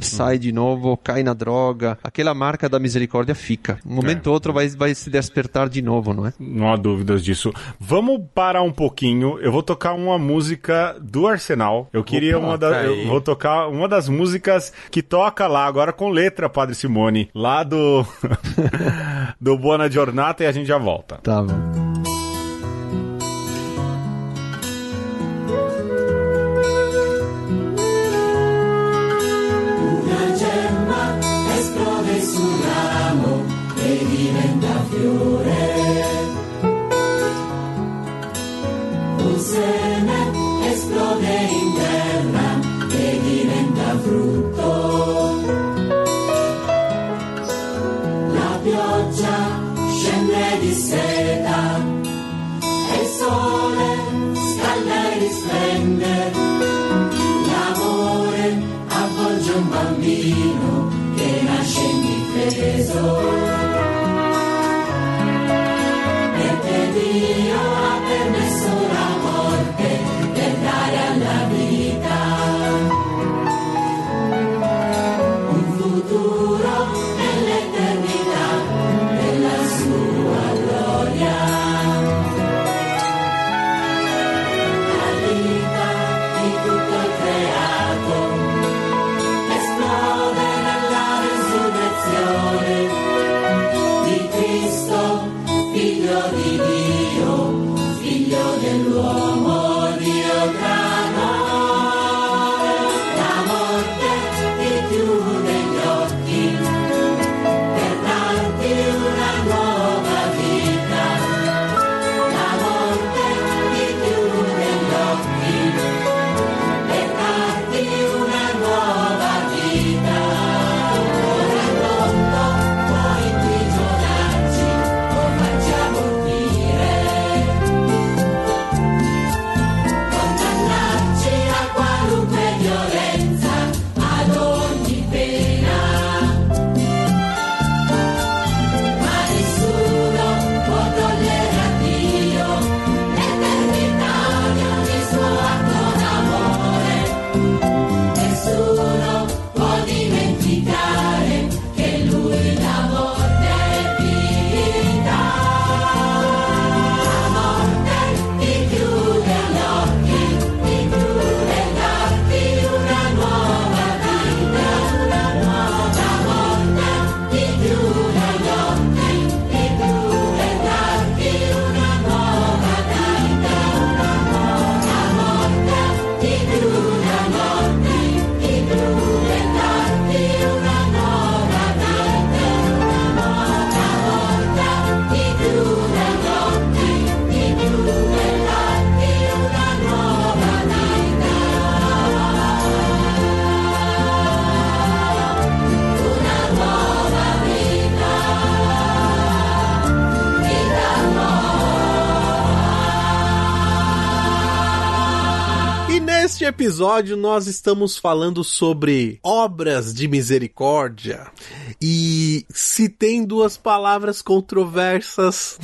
sai de novo, cai na droga, aquela marca da misericórdia fica. Um momento é. ou outro vai, vai se despertar de novo, não é? Não há dúvidas disso. Vamos parar um pouquinho. Eu vou tocar uma música do Arsenal. Eu queria Opa, uma da, eu vou tocar uma das músicas que toca lá agora com letra, Padre Simone, lá do do Buona Giornata e a gente já volta. Tá bom. Episódio nós estamos falando sobre obras de misericórdia. E se tem duas palavras controversas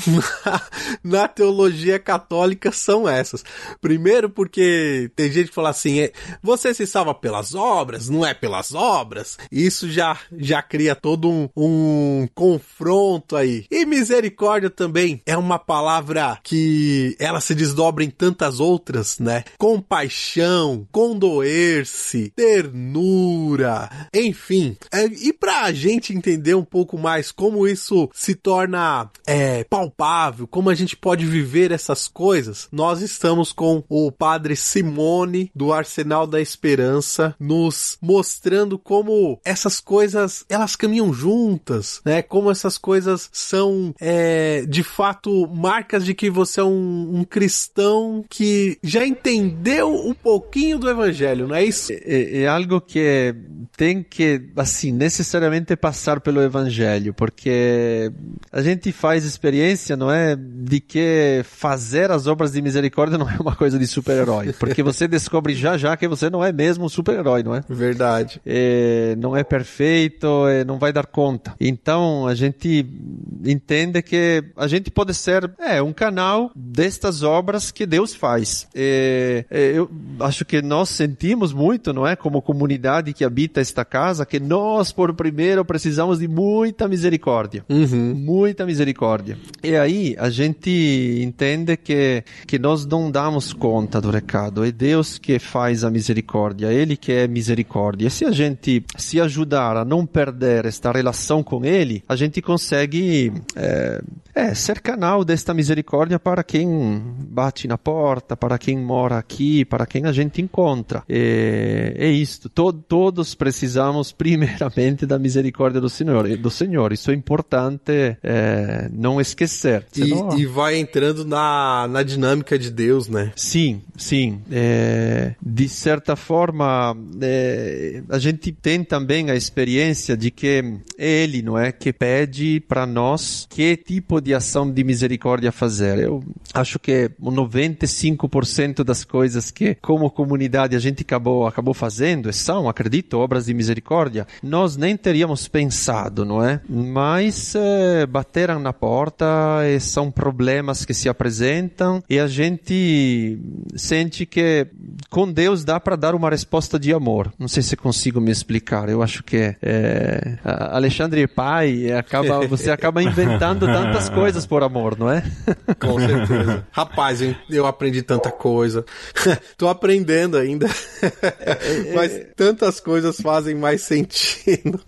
na, na teologia católica são essas. Primeiro porque tem gente que fala assim, é, você se salva pelas obras, não é pelas obras. Isso já já cria todo um, um confronto aí. E misericórdia também é uma palavra que ela se desdobra em tantas outras, né? Compaixão, condoer-se, ternura, enfim. É, e pra gente entender um pouco mais como isso se torna é, palpável, como a gente pode viver essas coisas, nós estamos com o Padre Simone do Arsenal da Esperança nos mostrando como essas coisas elas caminham juntas, né? Como essas coisas são é, de fato marcas de que você é um, um cristão que já entendeu um pouquinho do evangelho, não é isso? É, é, algo que tem que, assim, necessariamente passar pelo evangelho, porque a gente faz experiência, não é, de que fazer as obras de misericórdia não é uma coisa de super-herói, porque você descobre já já que você não é mesmo um super-herói, não é? Verdade. É, não é perfeito, é, não vai dar conta. Então, a gente entende que a gente pode ser, é, um canal destas obras que Deus faz. É, é, eu acho que nós sentimos muito, não é? Como comunidade que habita esta casa, que nós, por primeiro, precisamos de muita misericórdia. Uhum. Muita misericórdia. E aí a gente entende que, que nós não damos conta do recado. É Deus que faz a misericórdia, Ele que é misericórdia. E se a gente se ajudar a não perder esta relação com Ele, a gente consegue é, é, ser canal desta misericórdia para quem bate na porta, para quem mora aqui, para quem a gente encontra. É, é isto. Tod todos precisamos primeiramente da misericórdia do Senhor. Do Senhor. Isso é importante é, não esquecer. Senão... E, e, vai entrando na, na dinâmica de Deus, né? Sim, sim. É, de certa forma, é, a gente tem também a experiência de que Ele, não é, que pede para nós que tipo de ação de misericórdia fazer. Eu acho que 95% das coisas que, como comunidade, a gente acabou, acabou fazendo são, acredito, obras de misericórdia. Nós nem teríamos pensado, não é? Mas é, bateram na porta e são problemas que se apresentam e a gente sente que com Deus dá para dar uma resposta de amor. Não sei se consigo me explicar. Eu acho que é, Alexandre Pai acaba, você acaba inventando tantas coisas por amor, não é? Com certeza. Rapaz, eu aprendi tanta coisa. Tô aprendendo ainda. Mas tantas coisas fazem mais sentido.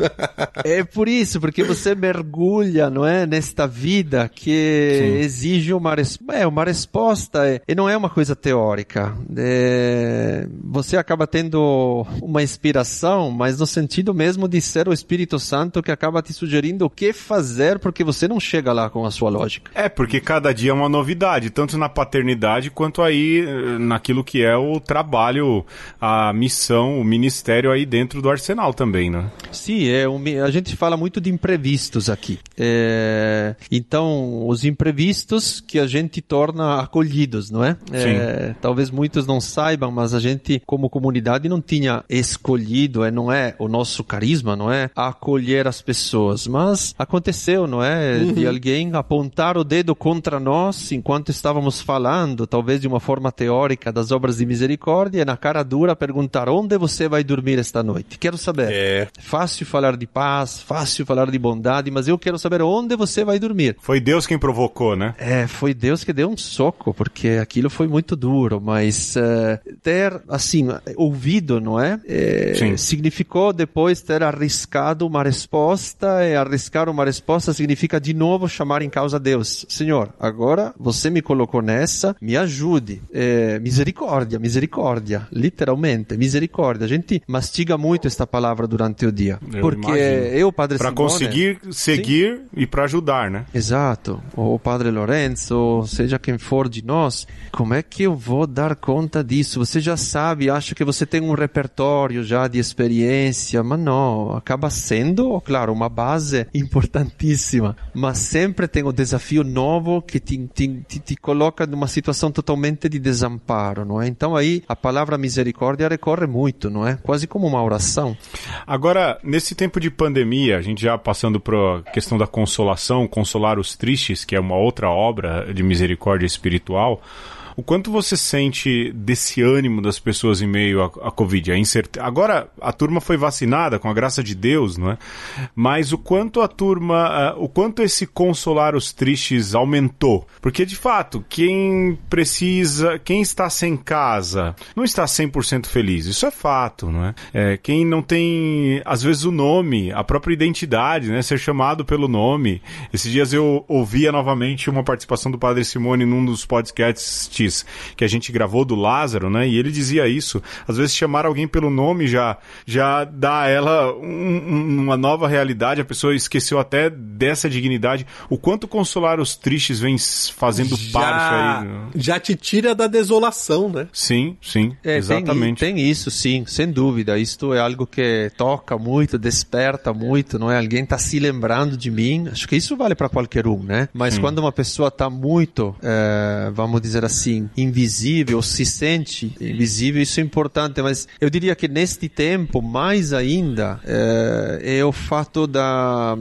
É por isso, porque você mergulha, não é, nesta vida que Sim. exige uma, é, uma resposta é, e não é uma coisa teórica. É, você acaba tendo uma inspiração, mas no sentido mesmo de ser o Espírito Santo que acaba te sugerindo o que fazer porque você não chega lá com a sua lógica. É, porque cada dia é uma novidade, tanto na paternidade quanto aí eh, naquilo que é o trabalho, a missão, o ministério aí dentro do arsenal também, né? Sim, é, a gente fala muito de imprevistos aqui. É, então, os imprevistos que a gente torna acolhidos, não é? é? Talvez muitos não saibam, mas a gente, como comunidade, não tinha escolhido, é, não é o nosso carisma, não é? Acolher as pessoas, mas aconteceu, não é? Uhum. De alguém apontar o dedo contra nós enquanto estávamos falando, talvez de uma forma teórica, das obras de misericórdia, e na cara dura perguntar onde você vai dormir esta noite. Quero saber. É. Fácil falar de paz, fácil falar de bondade, mas eu quero saber onde você vai dormir. Foi Deus quem provocou, né? É, foi Deus que deu um soco, porque aquilo foi muito duro, mas uh, ter, assim, ouvido, não é? é significou depois ter arriscado uma resposta, e arriscar uma resposta significa de novo chamar em causa Deus. Senhor, agora você me colocou nessa, me ajude. É, misericórdia, misericórdia, literalmente, misericórdia. A gente mastiga muito esta palavra durante o dia. Eu porque imagino. Eu, Padre Simone, conseguir seguir sim. e para ajudar, né? Exato. O Padre Lorenzo, seja quem for de nós, como é que eu vou dar conta disso? Você já sabe, acha que você tem um repertório já de experiência, mas não, acaba sendo, claro, uma base importantíssima, mas sempre tem o desafio novo que te, te, te, te coloca numa situação totalmente de desamparo, não é? Então aí a palavra misericórdia recorre muito, não é? Quase como uma oração. Agora, nesse tempo de pandemia, a gente já passando para a questão da consolação, consolar os tristes, que é uma outra obra de misericórdia espiritual, o quanto você sente desse ânimo das pessoas em meio à, à Covid? A incert... Agora a turma foi vacinada, com a graça de Deus, não é? Mas o quanto a turma, uh, o quanto esse consolar os tristes aumentou? Porque de fato, quem precisa, quem está sem casa, não está 100% feliz. Isso é fato, não é? é? Quem não tem, às vezes, o nome, a própria identidade, né? Ser chamado pelo nome. Esses dias eu ouvia novamente uma participação do Padre Simone num dos podcasts que a gente gravou do Lázaro, né? E ele dizia isso. Às vezes chamar alguém pelo nome já, já dá a ela um, uma nova realidade. A pessoa esqueceu até dessa dignidade. O quanto consolar os tristes vem fazendo já, parte aí. Né? Já te tira da desolação, né? Sim, sim. É, exatamente. Tem, tem isso, sim, sem dúvida. Isto é algo que toca muito, desperta muito, não é? Alguém está se lembrando de mim. Acho que isso vale para qualquer um, né? Mas sim. quando uma pessoa está muito, é, vamos dizer assim, invisível, se sente invisível, isso é importante. Mas eu diria que neste tempo, mais ainda, é, é o fato da,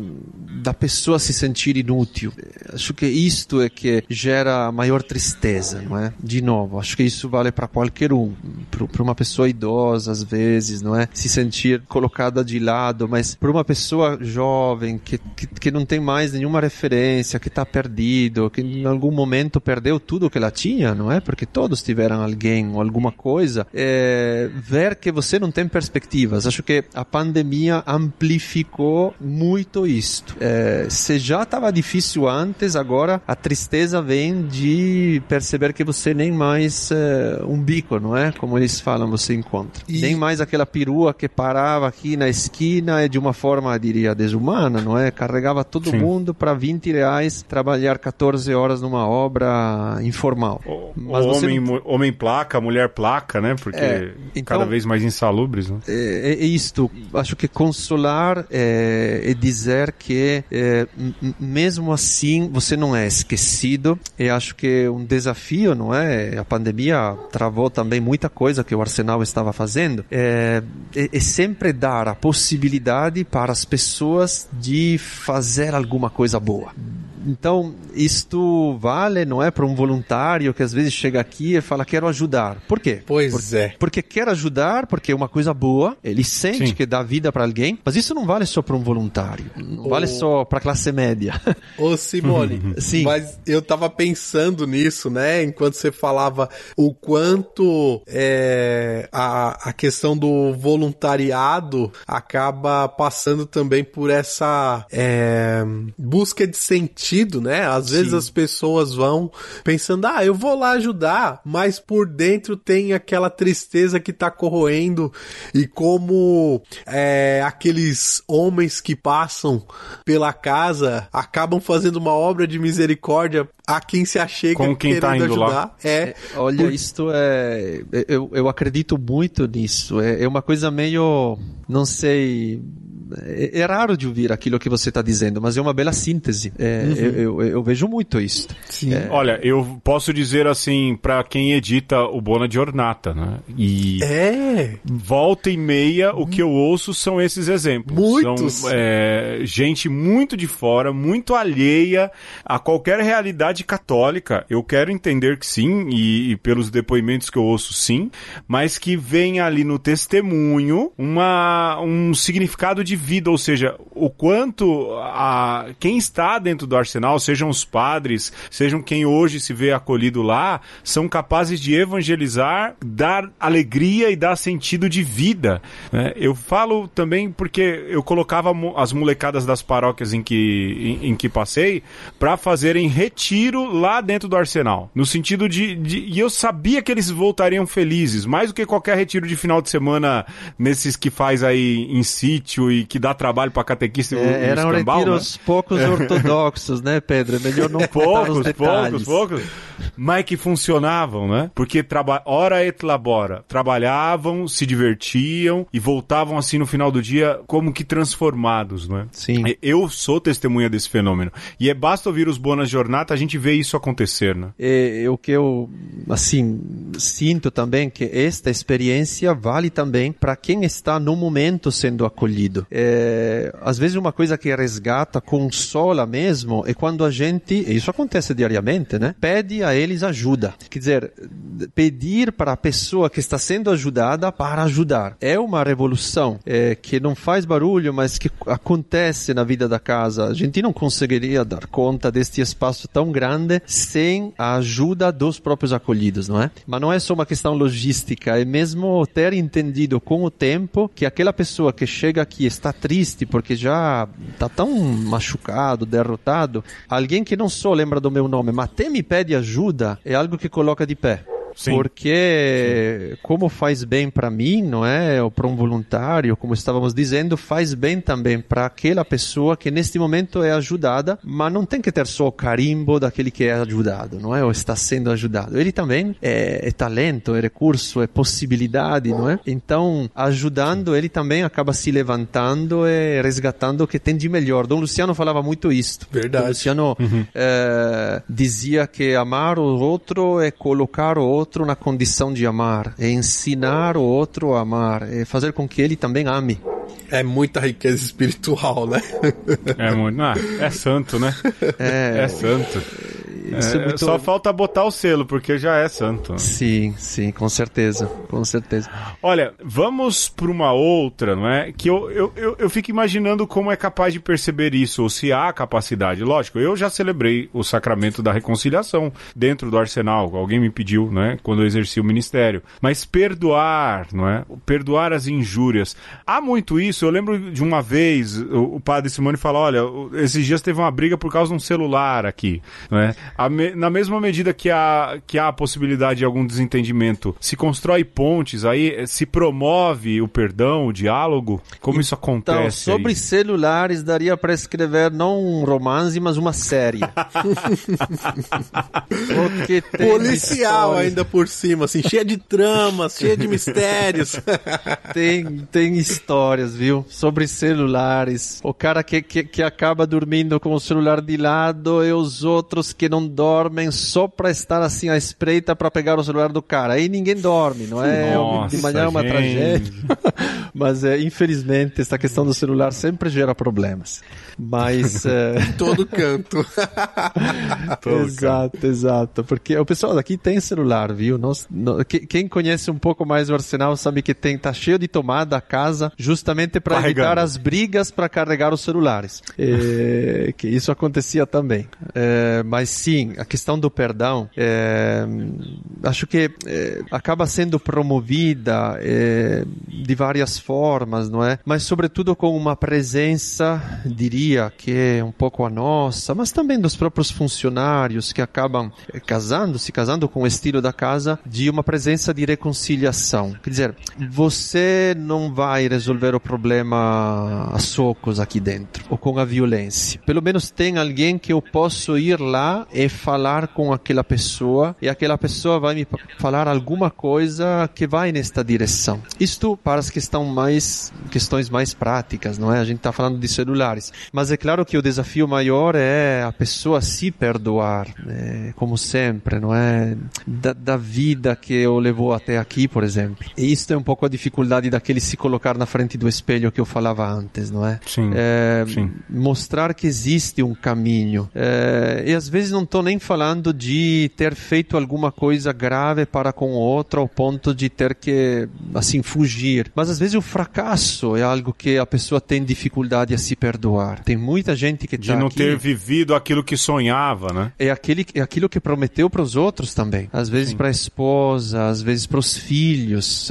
da pessoa se sentir inútil. Acho que isto é que gera maior tristeza, não é? De novo, acho que isso vale para qualquer um, para uma pessoa idosa às vezes, não é? Se sentir colocada de lado, mas para uma pessoa jovem que, que, que não tem mais nenhuma referência, que está perdido, que em algum momento perdeu tudo que ela tinha, não é? Porque todos tiveram alguém ou alguma coisa, é, ver que você não tem perspectivas. Acho que a pandemia amplificou muito isto. É, se já estava difícil antes, agora a tristeza vem de perceber que você nem mais é, um bico, não é? Como eles falam, você encontra. E... Nem mais aquela perua que parava aqui na esquina de uma forma, diria, desumana, não é? Carregava todo Sim. mundo para 20 reais trabalhar 14 horas numa obra informal. Mas homem, não... homem placa, mulher placa, né? Porque é, então, cada vez mais insalubres, né? É, é isto. Acho que consolar é, é dizer que é, mesmo assim você não é esquecido. E acho que um desafio, não é? A pandemia travou também muita coisa que o Arsenal estava fazendo. É, é, é sempre dar a possibilidade para as pessoas de fazer alguma coisa boa então, isto vale, não é, para um voluntário que às vezes chega aqui e fala, quero ajudar. Por quê? Pois é. Porque quer ajudar, porque é uma coisa boa, ele sente Sim. que dá vida para alguém, mas isso não vale só para um voluntário, não vale só para a classe média. Ô Simone, Sim. mas eu tava pensando nisso, né, enquanto você falava o quanto é, a, a questão do voluntariado acaba passando também por essa é, busca de sentido sentido, né? Às vezes Sim. as pessoas vão pensando, ah, eu vou lá ajudar, mas por dentro tem aquela tristeza que tá corroendo e como é, aqueles homens que passam pela casa acabam fazendo uma obra de misericórdia a quem se achega Com quem tá indo ajudar. Lá. É, é olha, por... isto é, eu, eu acredito muito nisso. É, é uma coisa meio, não sei, é, é, raro de ouvir aquilo que você está dizendo, mas é uma bela síntese. É, uhum. eu, eu, eu, vejo muito isso. É. Olha, eu posso dizer assim para quem edita o Bona de Ornata, né? E é. volta e meia o que eu ouço são esses exemplos. Muitos. São é, gente muito de fora, muito alheia a qualquer realidade católica. Eu quero entender que sim, e, e pelos depoimentos que eu ouço sim, mas que vem ali no testemunho uma, um significado de vida, ou seja, o quanto a quem está dentro do arsenal, sejam os padres, sejam quem hoje se vê acolhido lá, são capazes de evangelizar, dar alegria e dar sentido de vida. Né? Eu falo também porque eu colocava as molecadas das paróquias em que, em, em que passei para fazerem retiro lá dentro do arsenal, no sentido de, de e eu sabia que eles voltariam felizes, mais do que qualquer retiro de final de semana nesses que faz aí em sítio e que dá trabalho para catequista é, Eram escambau, retiros né? poucos é. ortodoxos, né, Pedro? É melhor não poucos, poucos, poucos, mas que funcionavam, né? Porque traba hora et labora, trabalhavam, se divertiam e voltavam assim no final do dia como que transformados, né? Sim. Eu sou testemunha desse fenômeno e é basta ouvir os Bonas Jornata a gente vê isso acontecer, né? É, é o que eu assim sinto também que esta experiência vale também para quem está no momento sendo acolhido. É, é, às vezes uma coisa que resgata, consola mesmo, é quando a gente, e isso acontece diariamente, né? Pede a eles ajuda. Quer dizer, pedir para a pessoa que está sendo ajudada para ajudar. É uma revolução é, que não faz barulho, mas que acontece na vida da casa. A gente não conseguiria dar conta deste espaço tão grande sem a ajuda dos próprios acolhidos, não é? Mas não é só uma questão logística, é mesmo ter entendido com o tempo que aquela pessoa que chega aqui está triste porque já está tão machucado, derrotado, alguém que não só lembra do meu nome, mas até me pede ajuda, é algo que coloca de pé. Sim. Porque, Sim. como faz bem para mim, não é? Ou para um voluntário, como estávamos dizendo, faz bem também para aquela pessoa que neste momento é ajudada, mas não tem que ter só o carimbo daquele que é ajudado, não é? Ou está sendo ajudado. Ele também é, é talento, é recurso, é possibilidade, não é? Então, ajudando, ele também acaba se levantando e resgatando o que tem de melhor. Dom Luciano falava muito isto. Verdade. Dom Luciano uhum. é, dizia que amar o outro é colocar o outro outro na condição de amar, é ensinar o outro a amar, é fazer com que ele também ame. É muita riqueza espiritual, né? É muito. Ah, é santo, né? É, é santo. É, é muito... Só falta botar o selo, porque já é santo. Sim, sim, com certeza. Com certeza. Olha, vamos para uma outra, não é? Que eu, eu, eu, eu, fico imaginando como é capaz de perceber isso, ou se há capacidade. Lógico, eu já celebrei o sacramento da reconciliação dentro do arsenal. Alguém me pediu, não é? Quando eu exerci o ministério. Mas perdoar, não é? Perdoar as injúrias. Há muito isso. Eu lembro de uma vez o, o padre Simone falou: olha, esses dias teve uma briga por causa de um celular aqui, não é? Me, na mesma medida que há, que há a possibilidade de algum desentendimento, se constrói pontes, aí eh, se promove o perdão, o diálogo? Como isso acontece? Então, sobre aí? celulares, daria para escrever não um romance, mas uma série. Policial ainda por cima, assim, cheia de tramas, cheia de mistérios. tem, tem histórias, viu? Sobre celulares. O cara que, que, que acaba dormindo com o celular de lado e os outros que não dormem só para estar assim à espreita para pegar o celular do cara. Aí ninguém dorme, não é? Nossa, de manhã é uma gente. tragédia. Mas é, infelizmente essa questão do celular sempre gera problemas. Mas é... em todo canto. todo exato, canto. exato. Porque o pessoal daqui tem celular, viu? Nós, quem conhece um pouco mais o arsenal sabe que tem tá cheio de tomada a casa justamente para evitar as brigas para carregar os celulares. É, que isso acontecia também. É, mas sim sim, a questão do perdão, é, acho que é, acaba sendo promovida é, de várias formas, não é? Mas sobretudo com uma presença, diria que é um pouco a nossa, mas também dos próprios funcionários que acabam é, casando, se casando com o estilo da casa, de uma presença de reconciliação. Quer dizer, você não vai resolver o problema a socos aqui dentro, ou com a violência. Pelo menos tem alguém que eu posso ir lá e falar com aquela pessoa e aquela pessoa vai me falar alguma coisa que vai nesta direção. Isto para as questões mais, questões mais práticas, não é? A gente está falando de celulares. Mas é claro que o desafio maior é a pessoa se perdoar, né? como sempre, não é? Da, da vida que o levou até aqui, por exemplo. E isto é um pouco a dificuldade daquele se colocar na frente do espelho que eu falava antes, não é? Sim. é sim. Mostrar que existe um caminho. É, e às vezes não estou nem falando de ter feito alguma coisa grave para com o outro ao ponto de ter que, assim, fugir. Mas às vezes o fracasso é algo que a pessoa tem dificuldade a se perdoar. Tem muita gente que De tá não aqui, ter vivido aquilo que sonhava, né? É, aquele, é aquilo que prometeu para os outros também. Às vezes para a esposa, às vezes para os filhos.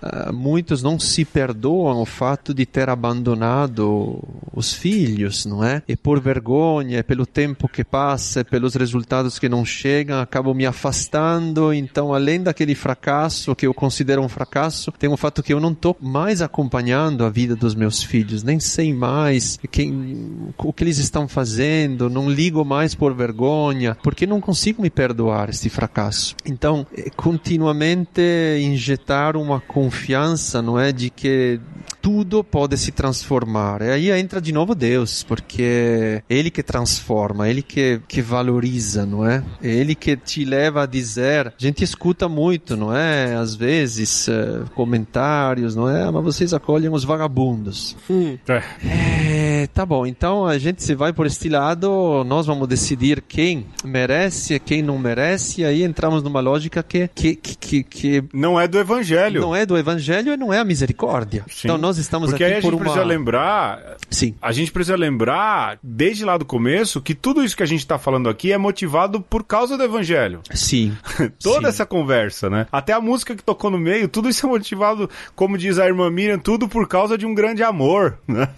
Ah, muitos não se perdoam o fato de ter abandonado os filhos, não é? E por vergonha, pelo tempo que passa, pelos resultados que não chegam, acabo me afastando. Então, além daquele fracasso que eu considero um fracasso, tem o fato que eu não estou mais acompanhando a vida dos meus filhos, nem sei mais quem, o que eles estão fazendo, não ligo mais por vergonha, porque não consigo me perdoar este fracasso. Então, é continuamente injetar uma confiança, não é, de que tudo pode se transformar. E aí entra de novo Deus, porque é Ele que transforma, Ele que, que valoriza, não é? É Ele que te leva a dizer. A gente escuta muito, não é? Às vezes, eh, comentários, não é? Ah, mas vocês acolhem os vagabundos. Hum. É, tá bom. Então a gente se vai por este lado, nós vamos decidir quem merece, quem não merece, e aí entramos numa lógica que, que, que, que, que Não é do evangelho. não é do evangelho e não é a misericórdia. Sim. Então nós estamos Porque aqui aí a por gente uma... precisa lembrar Sim. A gente precisa lembrar, desde lá do começo, que tudo isso que a gente está falando aqui é motivado por causa do evangelho. Sim. Toda Sim. essa conversa, né? Até a música que tocou no meio, tudo isso é motivado, como diz a irmã Miriam, tudo por causa de um grande amor, né?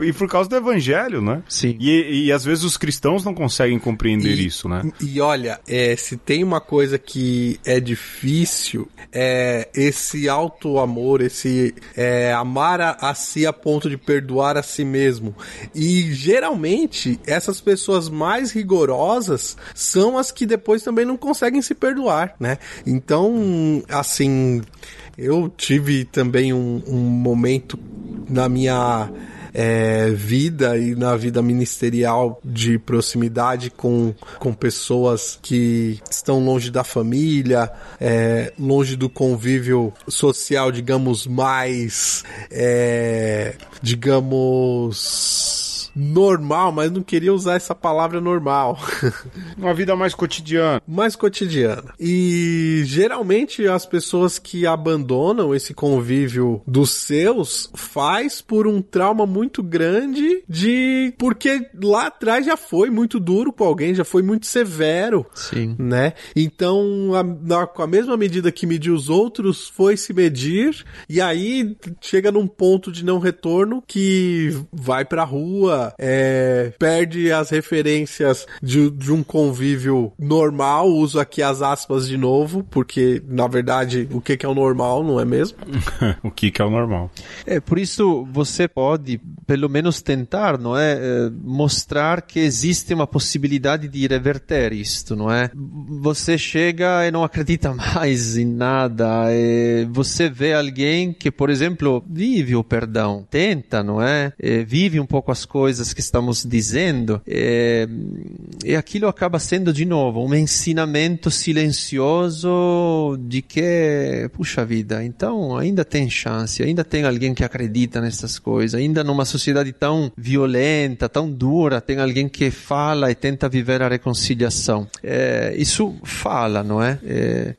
e por causa do evangelho, né? Sim. E, e às vezes os cristãos não conseguem compreender E- isso, né? E olha, é, se tem uma coisa que é difícil, é esse auto-amor, esse é, amar a, a si a ponto de perdoar a si mesmo. E geralmente, essas pessoas mais rigorosas são as que depois também não conseguem se perdoar, né? Então, assim, eu tive também um, um momento na minha é, vida e na vida ministerial de proximidade com, com pessoas que estão longe da família, é, longe do convívio social, digamos, mais, é, digamos, normal, mas não queria usar essa palavra normal. Uma vida mais cotidiana. mais cotidiana. E geralmente as pessoas que abandonam esse convívio dos seus faz por um trauma muito grande de porque lá atrás já foi muito duro com alguém, já foi muito severo, Sim. né? Então, a, na- com a mesma medida que mediu os outros, foi se medir e aí chega num ponto de não retorno que vai pra rua, é, perde as referências de, de um convívio normal, uso aqui as aspas de novo, porque na verdade o que, que é o normal, não é mesmo? o que, que é o normal. É, por isso você pode, pelo menos tentar, não é, eh, mostrar que existe uma possibilidade de reverter isto, não é? Você chega e não acredita mais em nada, e você vê alguém que, por exemplo, vive o perdão, tenta, não é? Vive um pouco as coisas que estamos dizendo, e, e aquilo acaba sendo de novo um ensinamento silencioso de que, puxa vida, então ainda tem chance, ainda tem alguém que acredita nessas coisas, ainda numa sociedade tão violenta, tão dura, tem alguém que fala e tenta viver a reconciliação. É, isso fala, não é? É,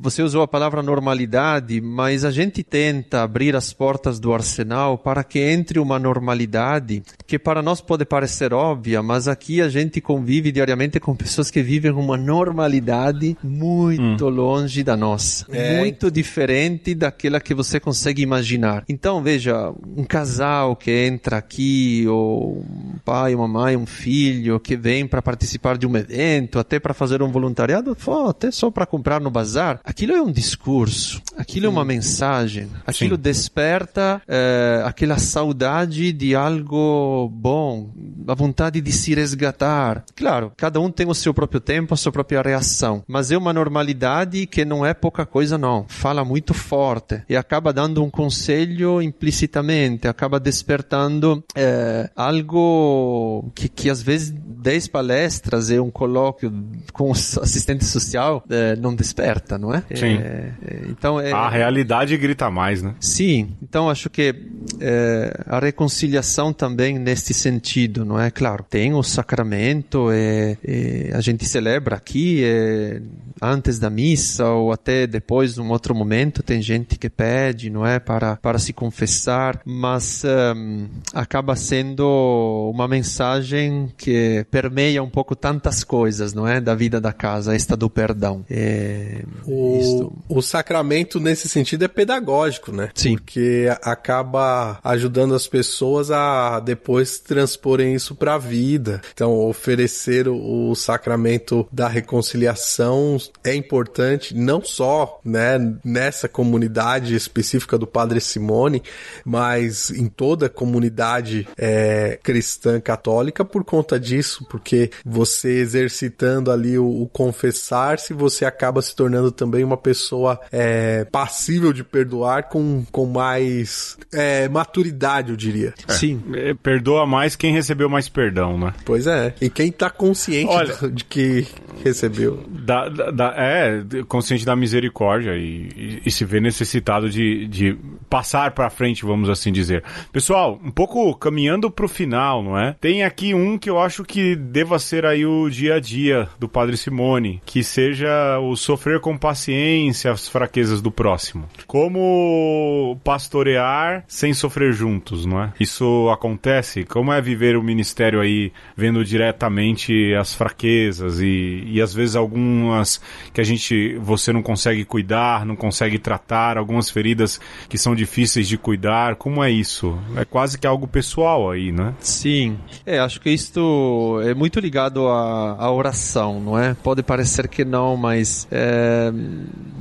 você usou a palavra normalidade, mas a gente tenta abrir as portas do arsenal para que entre uma normalidade que para nós pode parecer óbvia, mas aqui a gente convive diariamente com pessoas que vivem uma normalidade muito longe da nossa, É. muito diferente daquela que você consegue imaginar. Então, veja, um casal que entra aqui, ou um pai, uma mãe, um filho que vem para participar de um evento, até para fazer um voluntariado, pô, até só para comprar no bazar. Aquilo é um discurso, aquilo é uma mensagem, aquilo desperta eh, aquela saudade de algo bom, a vontade de se resgatar. Claro, cada um tem o seu próprio tempo, a sua própria reação, mas é uma normalidade que não é pouca coisa, não. Fala muito forte e acaba dando um conselho implicitamente, acaba despertando eh, algo que, que às vezes 10 palestras e um colóquio com o assistente social eh, não desperta, não é? Sim. É, é, então é, A realidade grita mais, né? Sim, então acho que eh, a reconciliação também neste sentido, não é? Claro, tem o sacramento, e, e a gente celebra aqui eh, antes da missa ou até depois, num outro momento, tem gente que pede, não é? Para, para se confessar, mas ehm, acaba sendo uma mensagem que permeia um pouco tantas coisas, não é? Da vida da casa, esta do perdão. É, O, isto. o sacramento, nesse sentido, é pedagógico, né? Sim. Porque acaba ajudando as pessoas a depois transporem isso para a vida. Então, oferecer o, o sacramento da reconciliação é importante, não só né, nessa comunidade específica do Padre Simone, mas em toda a comunidade é, cristã católica por conta disso, isso, porque você exercitando ali o, o confessar-se, você acaba se tornando também uma pessoa é, passível de perdoar com, com mais é, maturidade, eu diria. É. Sim. É, perdoa mais quem recebeu mais perdão, né? Pois é. E quem tá consciente Olha, de que recebeu. Da, da, da, é, consciente da misericórdia e, e, e, se vê necessitado de, de passar para frente, vamos assim dizer. Pessoal, um pouco caminhando pro final, não é? Tem aqui um que eu acho que deva ser aí o dia a dia do Padre Simone, que seja o sofrer com paciência as fraquezas do próximo. Como pastorear sem sofrer juntos, não é? Isso acontece? Como é viver o ministério aí vendo diretamente as fraquezas e, e às vezes algumas que a gente você não consegue cuidar, não consegue tratar, algumas feridas que são difíceis de cuidar. Como é isso? É quase que algo pessoal aí, né? Sim. É, acho que isto é muito ligado à, à oração, não é? Pode parecer que não, mas é,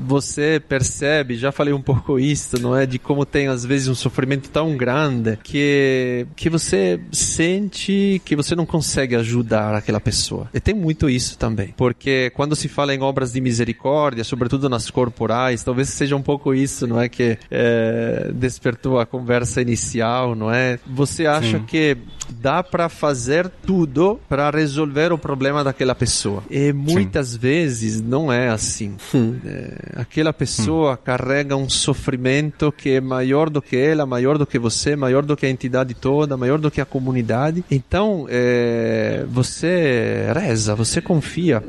você percebe, já falei um pouco isso, não é? De como tem às vezes um sofrimento tão grande que, que você sente que você não consegue ajudar aquela pessoa. E tem muito isso também porque quando se fala em obras de misericórdia, sobretudo nas corporais, talvez seja um pouco isso, não é, que é, despertou a conversa inicial, não é? Você acha Sim. que dá para fazer tudo para resolver o problema daquela pessoa. E muitas Sim. vezes não é assim. Hum. É, aquela pessoa hum. carrega um sofrimento que é maior do que ela, maior do que você, maior do que a entidade toda, maior do que a comunidade. Então, é, você reza, você confia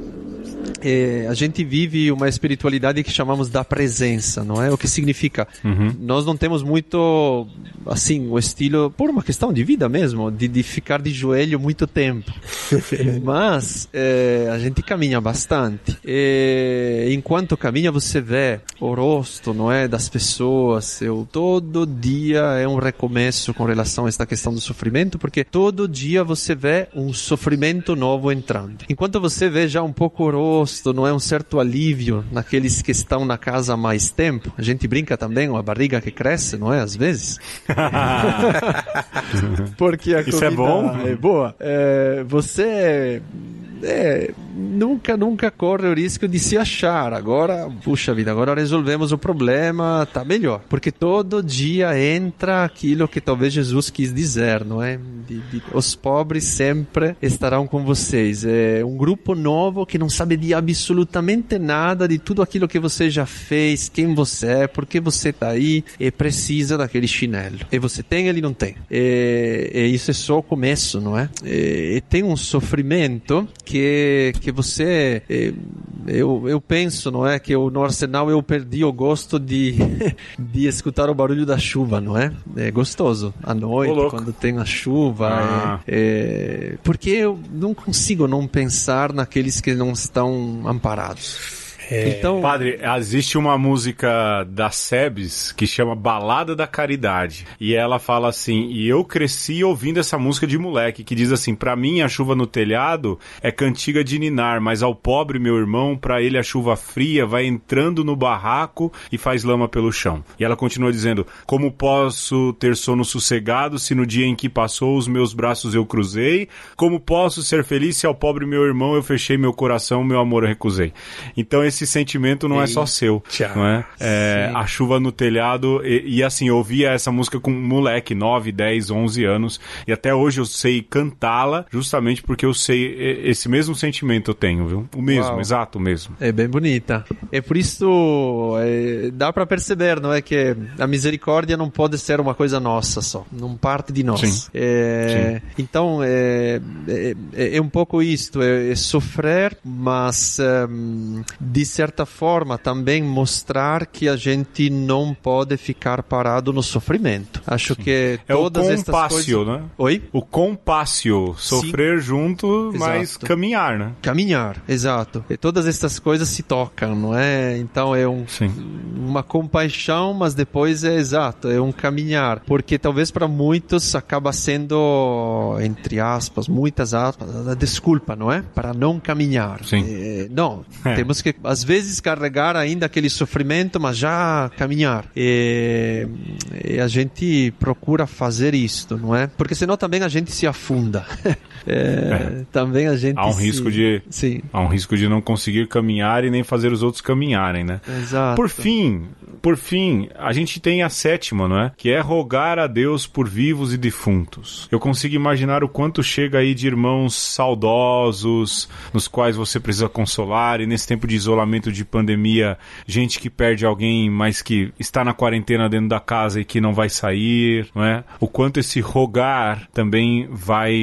é, a gente vive uma espiritualidade que chamamos da presença, não é? O que significa? Uhum. Nós não temos muito, assim, o estilo, por uma questão de vida mesmo, de, de ficar de joelho muito tempo. Mas é, a gente caminha bastante. E, enquanto caminha, você vê o rosto, não é? Das pessoas. Eu, todo dia é um recomeço com relação a esta questão do sofrimento, porque todo dia você vê um sofrimento novo entrando. Enquanto você vê já um pouco o rosto, gosto, não é um certo alívio naqueles que estão na casa há mais tempo? A gente brinca também com a barriga que cresce, não é? Às vezes. Porque a Isso é bom? É boa. É, você é, nunca, nunca corre o risco de se achar. Agora, puxa vida, agora resolvemos o problema, tá melhor. Porque todo dia entra aquilo que talvez Jesus quis dizer, não é? De, de, os pobres sempre estarão com vocês. É um grupo novo que não sabe de absolutamente nada de tudo aquilo que você já fez, quem você é, por que você está aí e precisa daquele chinelo. E você tem, ele não tem. E, e isso é só o começo, não é? E, e tem um sofrimento que, que você. Eh, eu, eu penso, não é? Que eu, no Arsenal eu perdi o gosto de, de escutar o barulho da chuva, não é? É gostoso. À noite, quando tem a chuva. Ah. É, é, porque eu não consigo não pensar naqueles que não estão amparados. É... Então, padre, existe uma música da Sebes que chama Balada da Caridade. E ela fala assim: "E eu cresci ouvindo essa música de moleque que diz assim: "Para mim a chuva no telhado é cantiga de ninar, mas ao pobre meu irmão, para ele a chuva fria vai entrando no barraco e faz lama pelo chão". E ela continua dizendo: "Como posso ter sono sossegado se no dia em que passou os meus braços eu cruzei? Como posso ser feliz se ao pobre meu irmão eu fechei meu coração, meu amor eu recusei?". Então esse sentimento não é só seu, não é? é a chuva no telhado e, e, assim, eu ouvia essa música com um moleque, 9, 10, 11 anos e até hoje eu sei cantá-la justamente porque eu sei esse mesmo sentimento eu tenho, viu? O mesmo, Uau. exato mesmo. É bem bonita. É por isso é, dá para perceber, não é que a misericórdia não pode ser uma coisa nossa só, não parte de nós. Sim. É, Sim. Então é, é, é, um pouco isto, é, é sofrer, mas um, de certa forma, também mostrar que a gente não pode ficar parado no sofrimento. Acho Sim. que é todas o compácio, coisas... né? Oi? O compácio, sofrer Sim. junto, mas exato. caminhar, né? Caminhar, exato. E todas essas coisas se tocam, não é? Então é um, uma compaixão, mas depois é exato, é um caminhar, porque talvez para muitos acaba sendo entre aspas, muitas aspas, a desculpa, não é? Para não caminhar. Sim. É, não, é. temos que às vezes carregar ainda aquele sofrimento, mas já caminhar. E, e a gente procura fazer isto, não é? Porque senão também a gente se afunda. É, é. Também a gente há um se... risco de Sim. há um risco de não conseguir caminhar e nem fazer os outros caminharem, né? Exato. Por fim, por fim, a gente tem a sétima, não é? Que é rogar a Deus por vivos e defuntos. Eu consigo imaginar o quanto chega aí de irmãos saudosos, nos quais você precisa consolar, e nesse tempo de isolamento de pandemia, gente que perde alguém, mas que está na quarentena dentro da casa e que não vai sair, não é? O quanto esse rogar também vai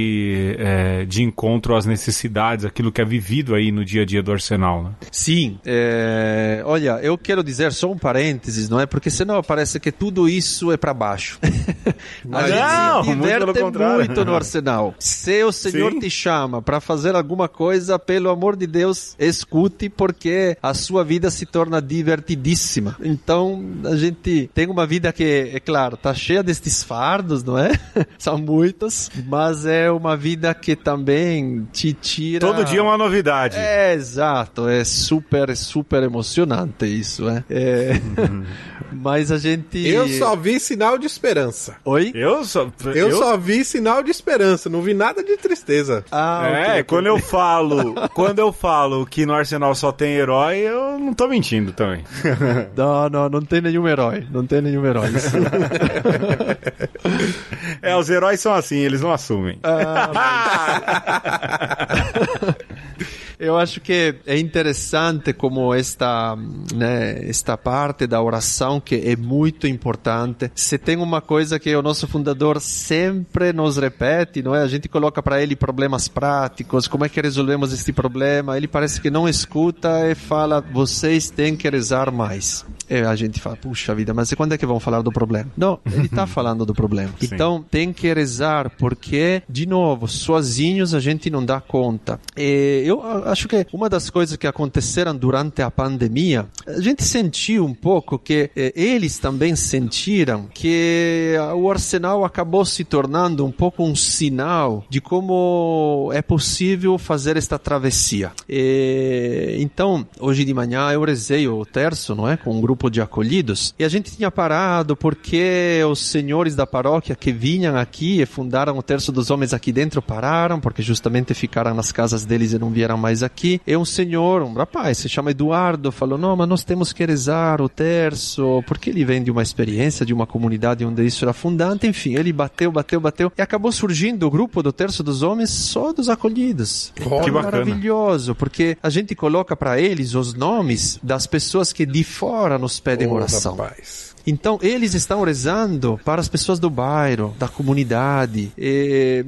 é, de encontro às necessidades, aquilo que é vivido aí no dia a dia do Arsenal, né? Sim. É, olha, eu quero dizer só um parênteses, não é? Porque senão parece que tudo isso é para baixo. a Não, gente muito diverte contrário. muito no Arsenal. Se o Senhor Sim. te chama para fazer alguma coisa, pelo amor de Deus, escute, porque a sua vida se torna divertidíssima. Então, a gente tem uma vida que, é claro, tá cheia destes fardos, não é? São muitos, mas é uma vida que também te tira. Todo dia é uma novidade. É, exato, é super, super emocionante isso, né? É... Mas a gente. Eu só vi sinal de esperança. Oi? Eu só. Eu, só vi sinal de esperança, não vi nada de tristeza. Ah, É, ok, ok. quando eu falo, quando eu falo que no Arsenal só tem herói, eu não tô mentindo também. Não, não, não tem nenhum herói. Não tem nenhum herói. É, os heróis são assim, eles não assumem. Eu acho que é interessante como esta, né, esta parte da oração que é muito importante. Se tem uma coisa que o nosso fundador sempre nos repete, não é? A gente coloca para ele problemas práticos, como é que resolvemos este problema? Ele parece que não escuta e fala: vocês têm que rezar mais. E a gente fala: puxa vida, mas quando é que vão falar do problema? Não, ele está falando do problema. Sim. Então tem que rezar porque, de novo, sozinhos a gente não dá conta. E eu acho que uma das coisas que aconteceram durante a pandemia, a gente sentiu um pouco que eh, eles também sentiram que o Arsenal acabou se tornando um pouco um sinal de como é possível fazer esta travessia. E, então, hoje de manhã eu rezei o terço, não é, com um grupo de acolhidos, e a gente tinha parado porque os senhores da paróquia que vinham aqui e fundaram o terço dos homens aqui dentro pararam, porque justamente ficaram nas casas deles e não vieram mais aqui. E um senhor, um rapaz, se chama Eduardo, falou: Não, mas nós temos que rezar o terço, porque ele vem de uma experiência, de uma comunidade onde isso era fundante. Enfim, ele bateu, bateu, bateu, e acabou surgindo o grupo do terço dos homens só dos acolhidos. Que bacana. Maravilhoso, porque a gente coloca para eles os nomes das pessoas que de fora nos pedem Ô, oração. rapaz. Então, eles estão rezando para as pessoas do bairro, da comunidade. E,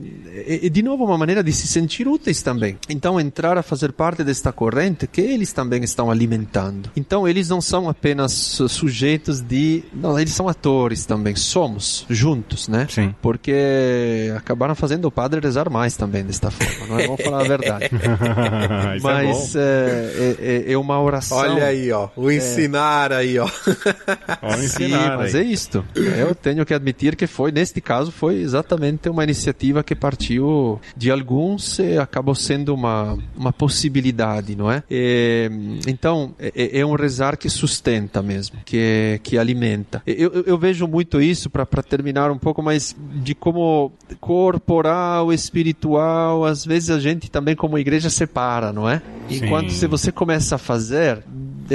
e, de novo, uma maneira de se sentir úteis também. Então, entrar a fazer parte desta corrente que eles também estão alimentando. Então, eles não são apenas su- sujeitos de. Não, eles são atores também. Somos juntos, né? Sim. Porque acabaram fazendo o padre rezar mais também desta forma, não é? Vamos falar a verdade. Isso é Mas bom. é, é, é uma oração. Olha aí, ó. O ensinar aí, ó. Sim, ensinar mas aí. é isto. Eu tenho que admitir que foi, neste caso, foi exatamente uma iniciativa que partiu de alguns e acabou sendo uma, uma possibilidade, não é? E, então, é, é um rezar que sustenta mesmo, que, que alimenta. Eu, eu, eu vejo muito isso, para terminar um pouco mais, de como corporal, espiritual, às vezes a gente também como igreja separa, não é? Enquanto Sim. se você começa a fazer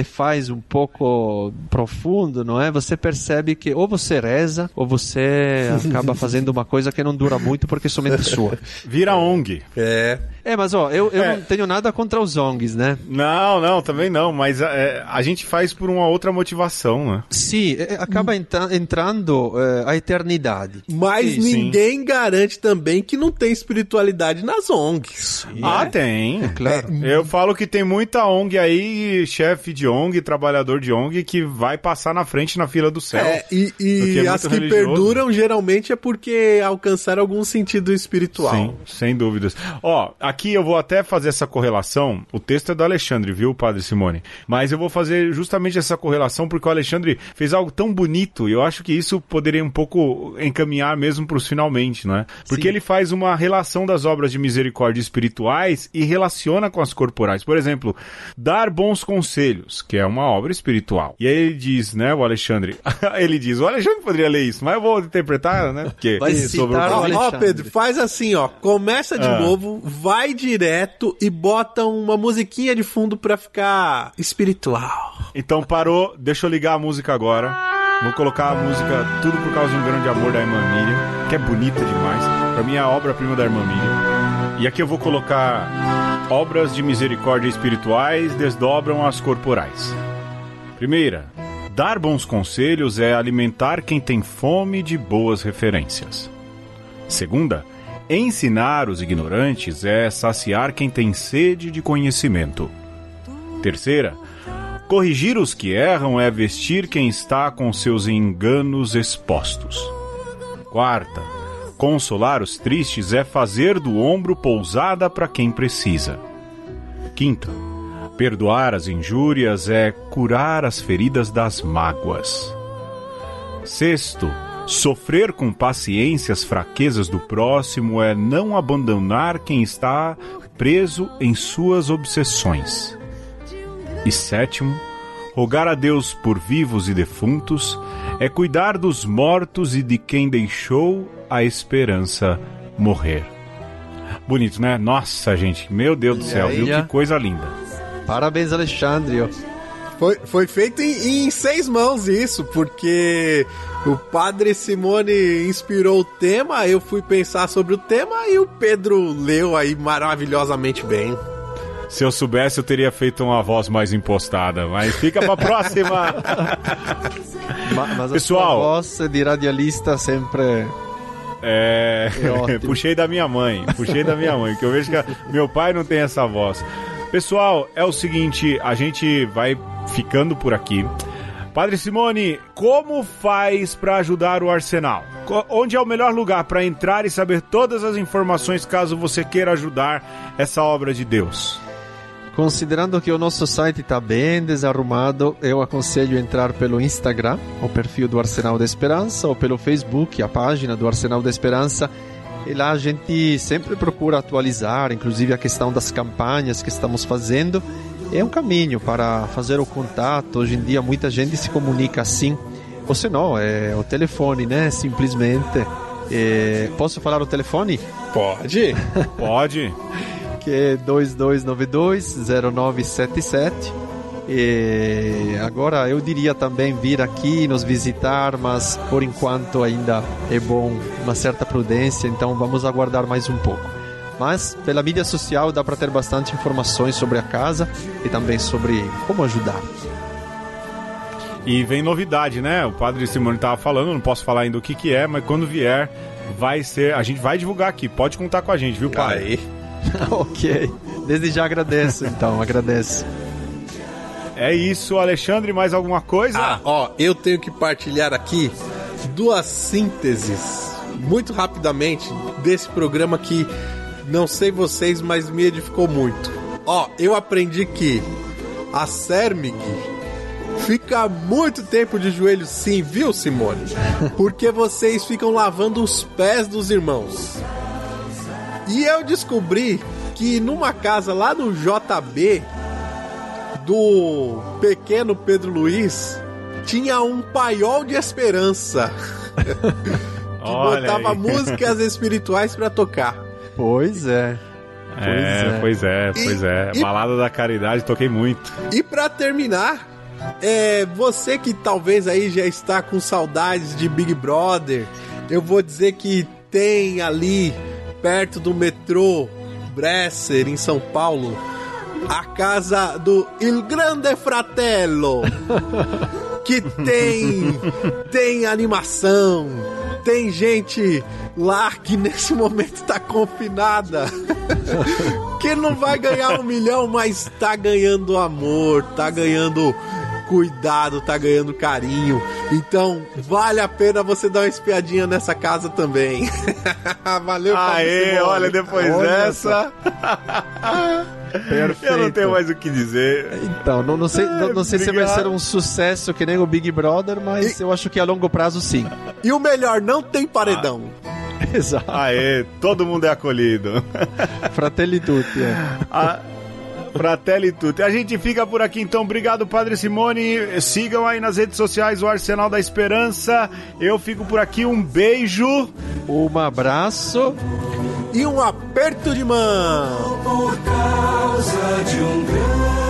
faz um pouco profundo, não é? Você percebe que ou você reza ou você acaba fazendo uma coisa que não dura muito porque é somente sua. Vira ONG. É. É, mas ó, eu, eu É. não tenho nada contra os ONGs, né? Não, não, também não, mas é, a gente faz por uma outra motivação, né? Sim, é, acaba entra- entrando é, a eternidade. Mas Sim, ninguém garante também que não tem espiritualidade nas ONGs. Ah, tem. Claro. Eu falo que tem muita ONG aí, chefe de ONG, trabalhador de ONG, que vai passar na frente na fila do céu. É, e, e é as que religioso. perduram geralmente é porque alcançaram algum sentido espiritual. Sim, sem dúvidas. Ó, aqui aqui eu vou até fazer essa correlação. O texto é do Alexandre, viu, Padre Simone? Mas eu vou fazer justamente essa correlação porque o Alexandre fez algo tão bonito e eu acho que isso poderia um pouco encaminhar mesmo para os finalmente, não é? Porque Sim. ele faz uma relação das obras de misericórdia espirituais e relaciona com as corporais. Por exemplo, dar bons conselhos, que é uma obra espiritual. E aí ele diz, né, o Alexandre, ele diz, o Alexandre poderia ler isso, mas eu vou interpretar, né? Porque vai sobre o... Ó, Pedro, faz assim, ó, começa de ah. novo, vai direto e bota uma musiquinha de fundo para ficar espiritual. Então parou, deixa eu ligar a música agora. Vou colocar a música Tudo por causa de um grande amor da irmã Miriam, que é bonita demais. Pra mim é a obra-prima da irmã Miriam. E aqui eu vou colocar obras de misericórdia espirituais desdobram as corporais. Primeira, dar bons conselhos é alimentar quem tem fome de boas referências. Segunda, ensinar os ignorantes é saciar quem tem sede de conhecimento. Terceira, corrigir os que erram é vestir quem está com seus enganos expostos. Quarta, consolar os tristes é fazer do ombro pousada para quem precisa. Quinta, perdoar as injúrias é curar as feridas das mágoas. Sexto, Sofrer com paciência as fraquezas do próximo é não abandonar quem está preso em suas obsessões. E sétimo, rogar a Deus por vivos e defuntos é cuidar dos mortos e de quem deixou a esperança morrer. Bonito, né? Nossa, gente, meu Deus do céu, viu? Que coisa linda. Parabéns, Alexandre. Foi, foi feito em, em seis mãos isso, porque o padre Simone inspirou o tema, eu fui pensar sobre o tema e o Pedro leu aí maravilhosamente bem. Se eu soubesse, eu teria feito uma voz mais impostada, mas fica pra próxima. mas Pessoal, a voz de radialista sempre é, é puxei da minha mãe, puxei da minha mãe, que eu vejo que meu pai não tem essa voz. Pessoal, é o seguinte, a gente vai ficando por aqui. Padre Simone, como faz para ajudar o Arsenal? Onde é o melhor lugar para entrar e saber todas as informações caso você queira ajudar essa obra de Deus? Considerando que o nosso site está bem desarrumado, eu aconselho entrar pelo Instagram, o perfil do Arsenal da Esperança, ou pelo Facebook, a página do Arsenal da Esperança. E lá a gente sempre procura atualizar, inclusive a questão das campanhas que estamos fazendo é um caminho para fazer o contato. Hoje em dia muita gente se comunica assim. Ou se não, é o telefone, né? Simplesmente. É... Posso falar o telefone? Pode. Pode. que é 2292-0977. E agora eu diria também vir aqui nos visitar, mas por enquanto ainda é bom uma certa prudência, então vamos aguardar mais um pouco. Mas pela mídia social dá para ter bastante informações sobre a casa e também sobre como ajudar. E vem novidade, né? O padre Simone estava falando, não posso falar ainda o que, que é, mas quando vier, vai ser. A gente vai divulgar aqui. Pode contar com a gente, viu, pai? Aí. ok. Desde já agradeço, então, agradeço. É isso, Alexandre, mais alguma coisa? Ah, ó, eu tenho que partilhar aqui duas sínteses muito rapidamente desse programa que não sei vocês, mas me edificou muito. Ó, eu aprendi que a Sermig fica muito tempo de joelho sim, viu, Simone? Porque vocês ficam lavando os pés dos irmãos. E eu descobri que numa casa lá no JB do pequeno Pedro Luiz tinha um paiol de esperança. que Olha botava aí. músicas espirituais para tocar. Pois é. Pois é, é, pois é, pois e, é. E, Balada da Caridade, toquei muito. E para terminar, é, você que talvez aí já está com saudades de Big Brother, eu vou dizer que tem ali, perto do metrô Bresser, em São Paulo, a casa do Il Grande Fratello, que tem, tem animação, tem gente lá que nesse momento tá confinada. que não vai ganhar um milhão, mas tá ganhando amor, tá ganhando cuidado, tá ganhando carinho. Então, vale a pena você dar uma espiadinha nessa casa também. Valeu, Aê, olha, depois Olha dessa. Perfeito. Eu não tenho mais o que dizer. Então, não, não sei, não, não sei se vai ser um sucesso que nem o Big Brother, mas eu acho que a longo prazo sim. E o melhor, não tem paredão. Exato. Aê, todo mundo é acolhido. Fratelli tutti. é. A... Fratelli tutti. A gente fica por aqui então. Obrigado, Padre Simone. Sigam aí nas redes sociais o Arsenal da Esperança. Eu fico por aqui. Um beijo. Um abraço. E um aperto de mão. por causa de um grande